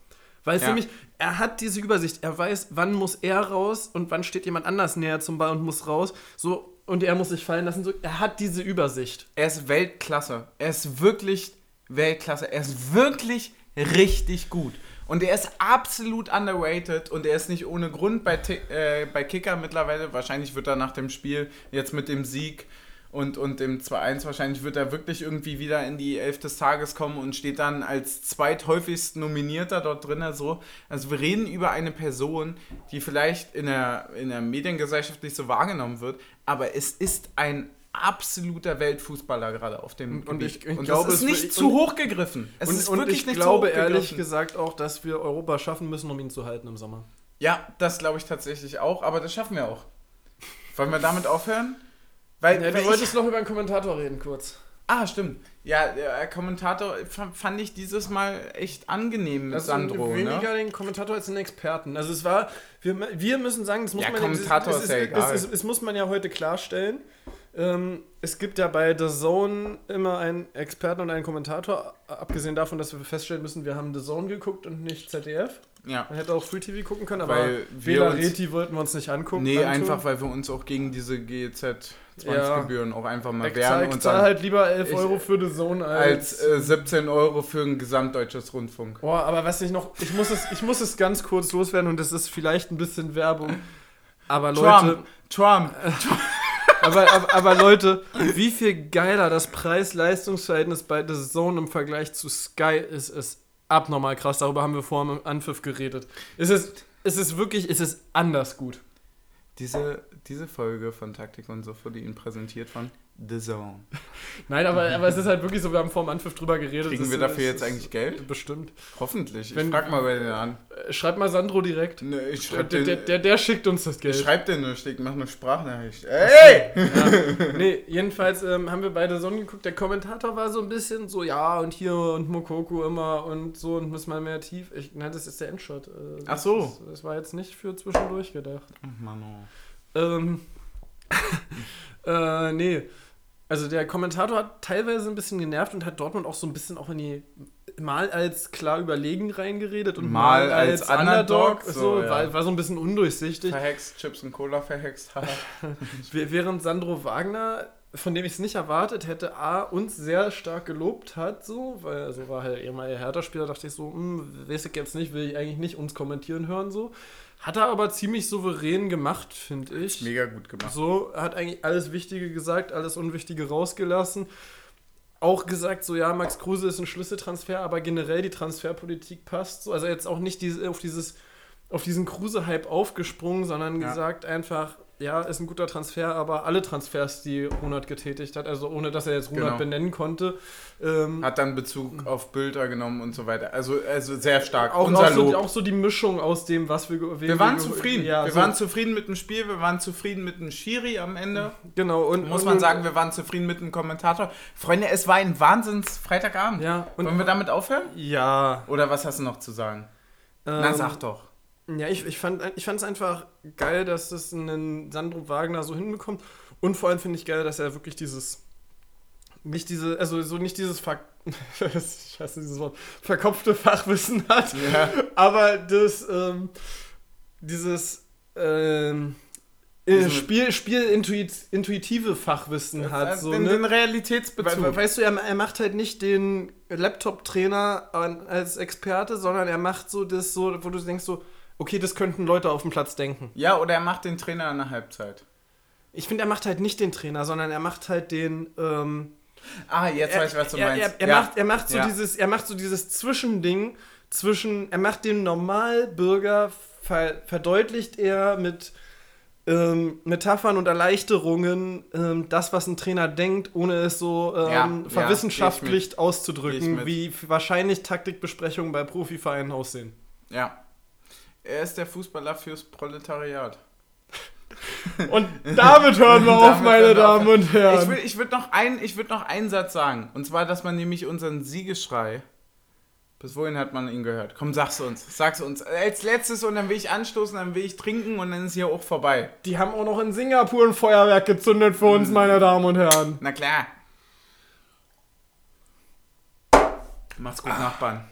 Weil es Ja. nämlich, er hat diese Übersicht, er weiß, wann muss er raus und wann steht jemand anders näher zum Ball und muss raus. So, und er muss sich fallen lassen. So, er hat diese Übersicht. Er ist Weltklasse. Er ist wirklich Weltklasse. Er ist wirklich richtig gut. Und er ist absolut underrated und er ist nicht ohne Grund bei, äh, bei Kicker mittlerweile. Wahrscheinlich wird er nach dem Spiel jetzt mit dem Sieg und, und dem 2-1 wahrscheinlich wird er wirklich irgendwie wieder in die Elf des Tages kommen und steht dann als zweithäufigst Nominierter dort drin. So. Also wir reden über eine Person, die vielleicht in der, in der Mediengesellschaft nicht so wahrgenommen wird, aber es ist ein absoluter Weltfußballer gerade auf dem Und Gebiet. ich- ich und glaube, das ist es nicht wird- zu und- hoch gegriffen. Es und ist und wirklich ich nicht glaube zu hoch ehrlich gegriffen. gesagt auch, dass wir Europa schaffen müssen, um ihn zu halten im Sommer. Ja, das glaube ich tatsächlich auch, aber das schaffen wir auch. Wollen wir damit aufhören? Weil, Ja, weil du ich, wolltest noch über einen Kommentator reden, kurz. Ah, stimmt. Ja, der Kommentator fa- fand ich dieses Mal echt angenehm mit Sandro. weniger Ne? den Kommentator als den Experten. Also es war, wir, wir müssen sagen, das muss Ja, man Kommentator ist ja muss man heute klarstellen. Ähm, es gibt ja bei The Zone immer einen Experten und einen Kommentator, abgesehen davon, dass wir feststellen müssen, wir haben The Zone geguckt und nicht ZDF. Ja. Man hätte auch Free TV gucken können, aber Weil uns- Reti wollten wir uns nicht angucken. Nee, antun. einfach weil wir uns auch gegen diese GEZ-Zwangsgebühren auch einfach mal Ich zahl, und ich zahl dann halt lieber 11 Ich- Euro für The Zone als. als äh, 17 Euro für ein gesamtdeutsches Rundfunk. Boah, aber was ich noch. Ich muss, es, ich muss es ganz kurz loswerden und das ist vielleicht ein bisschen Werbung. Aber Leute. Trump, Trump. [LAUGHS] Aber, aber, aber Leute, wie viel geiler das Preis-Leistungs-Verhältnis bei The Zone im Vergleich zu Sky ist, ist abnormal krass. Darüber haben wir vor dem Anpfiff geredet. Es ist, es ist wirklich, es ist anders gut. Diese, diese Folge von Taktik und so wurde Ihnen präsentiert von The Zone. Nein, aber, aber es ist halt wirklich so, wir haben vor dem Anpfiff drüber geredet. Kriegen Das- wir dafür das jetzt eigentlich Geld? Bestimmt. Hoffentlich. Wenn- ich frag mal bei denen an. Äh, Schreib mal Sandro direkt. Ne, ich Der, schreib der, den, der, der schickt uns das ich Geld. schreib den nicht, ich mach eine Sprachnachricht. Ey! Ja. [LAUGHS] Nee, jedenfalls ähm, haben wir beide Sonne geguckt. Der Kommentator war so ein bisschen so, ja, und hier und Mokoko immer und so und muss mal mehr tief. Ich, nein, das ist der Endshot. Äh, das Ach so. ist- Das war jetzt nicht für zwischendurch gedacht. Ach, Mann, oh. Ähm, [LAUGHS] äh, nee. Also der Kommentator hat teilweise ein bisschen genervt und hat Dortmund auch so ein bisschen auch in die mal als klar überlegen reingeredet und Mal mal, als als, Underdog, Underdog, so, ja. war, war so ein bisschen undurchsichtig. Verhext, Chips und Cola verhext. [LAUGHS] Während Sandro Wagner, von dem ich es nicht erwartet hätte, A, uns sehr stark gelobt hat, so, weil also war halt ehemaliger Hertha-Spieler, dachte ich so, hm, weiß ich jetzt nicht, will ich eigentlich nicht uns kommentieren hören, so. Hat er aber ziemlich souverän gemacht, finde ich. Mega gut gemacht. So, hat eigentlich alles Wichtige gesagt, alles Unwichtige rausgelassen. Auch gesagt, so ja, Max Kruse ist ein Schlüsseltransfer, aber generell die Transferpolitik passt so. Also jetzt auch nicht diese, auf, dieses, auf diesen Kruse-Hype aufgesprungen, sondern Ja. gesagt einfach, ja, ist ein guter Transfer, aber alle Transfers, die Ronald getätigt hat, also ohne dass er jetzt Ronald Genau. benennen konnte, ähm, Hat dann Bezug auf Bilder genommen und so weiter. Also, also sehr stark. auch, Unser auch, so, Lob. auch so die Mischung aus dem, was wir wen wir waren ge- zufrieden. Ja, wir so, waren zufrieden mit dem Spiel, wir waren zufrieden mit dem Schiri am Ende. genau. Und, Muss und, man sagen, wir waren zufrieden mit dem Kommentator. Freunde, es war ein Wahnsinns Freitagabend. Ja, und, Wollen wir damit aufhören? ja. Oder was hast du noch zu sagen? Na, ähm, sag doch. Ja, ich, ich fand ich es einfach geil, dass das einen Sandro Wagner so hinbekommt. Und vor allem finde ich geil, dass er wirklich dieses. Nicht diese, also so nicht dieses Ver [LAUGHS] ich hasse dieses Wort, verkopfte Fachwissen hat, Ja. aber das, ähm, dieses ähm, äh, Diese- Spiel, Spielintuit, intuitive Fachwissen hat. So, den, ne? den Realitätsbezug. we weißt du, er, er macht halt nicht den Laptop-Trainer als Experte, sondern er macht so das so, wo du denkst so, okay, das könnten Leute auf dem Platz denken. ja, oder er macht den Trainer in der Halbzeit. Ich finde, er macht halt nicht den Trainer, sondern er macht halt den. Ähm, Ah, jetzt weiß ich, was du er, meinst. Er, er, ja. macht, er macht so Ja. dieses, er macht so dieses Zwischending zwischen, er macht dem Normalbürger ver, verdeutlicht er mit ähm, Metaphern und Erleichterungen ähm, das, was ein Trainer denkt, ohne es so ähm, Ja, verwissenschaftlicht auszudrücken, wie wahrscheinlich Taktikbesprechungen bei Profivereinen aussehen. ja. Er ist der Fußballer fürs Proletariat. [LAUGHS] Und damit hören wir [LAUGHS] auf, meine. Damen und Herren. Ich würde ich würd noch, ein, ich würd noch einen Satz sagen. Und zwar, dass man nämlich unseren Siegeschrei. Bis wohin hat man ihn gehört? Komm, sag's uns. Sag's uns. Als letztes und dann will ich anstoßen, dann will ich trinken und dann ist hier auch vorbei. Die haben auch noch in Singapur ein Feuerwerk gezündet für uns, meine Damen und Herren. Na klar. Macht's gut, Nachbarn.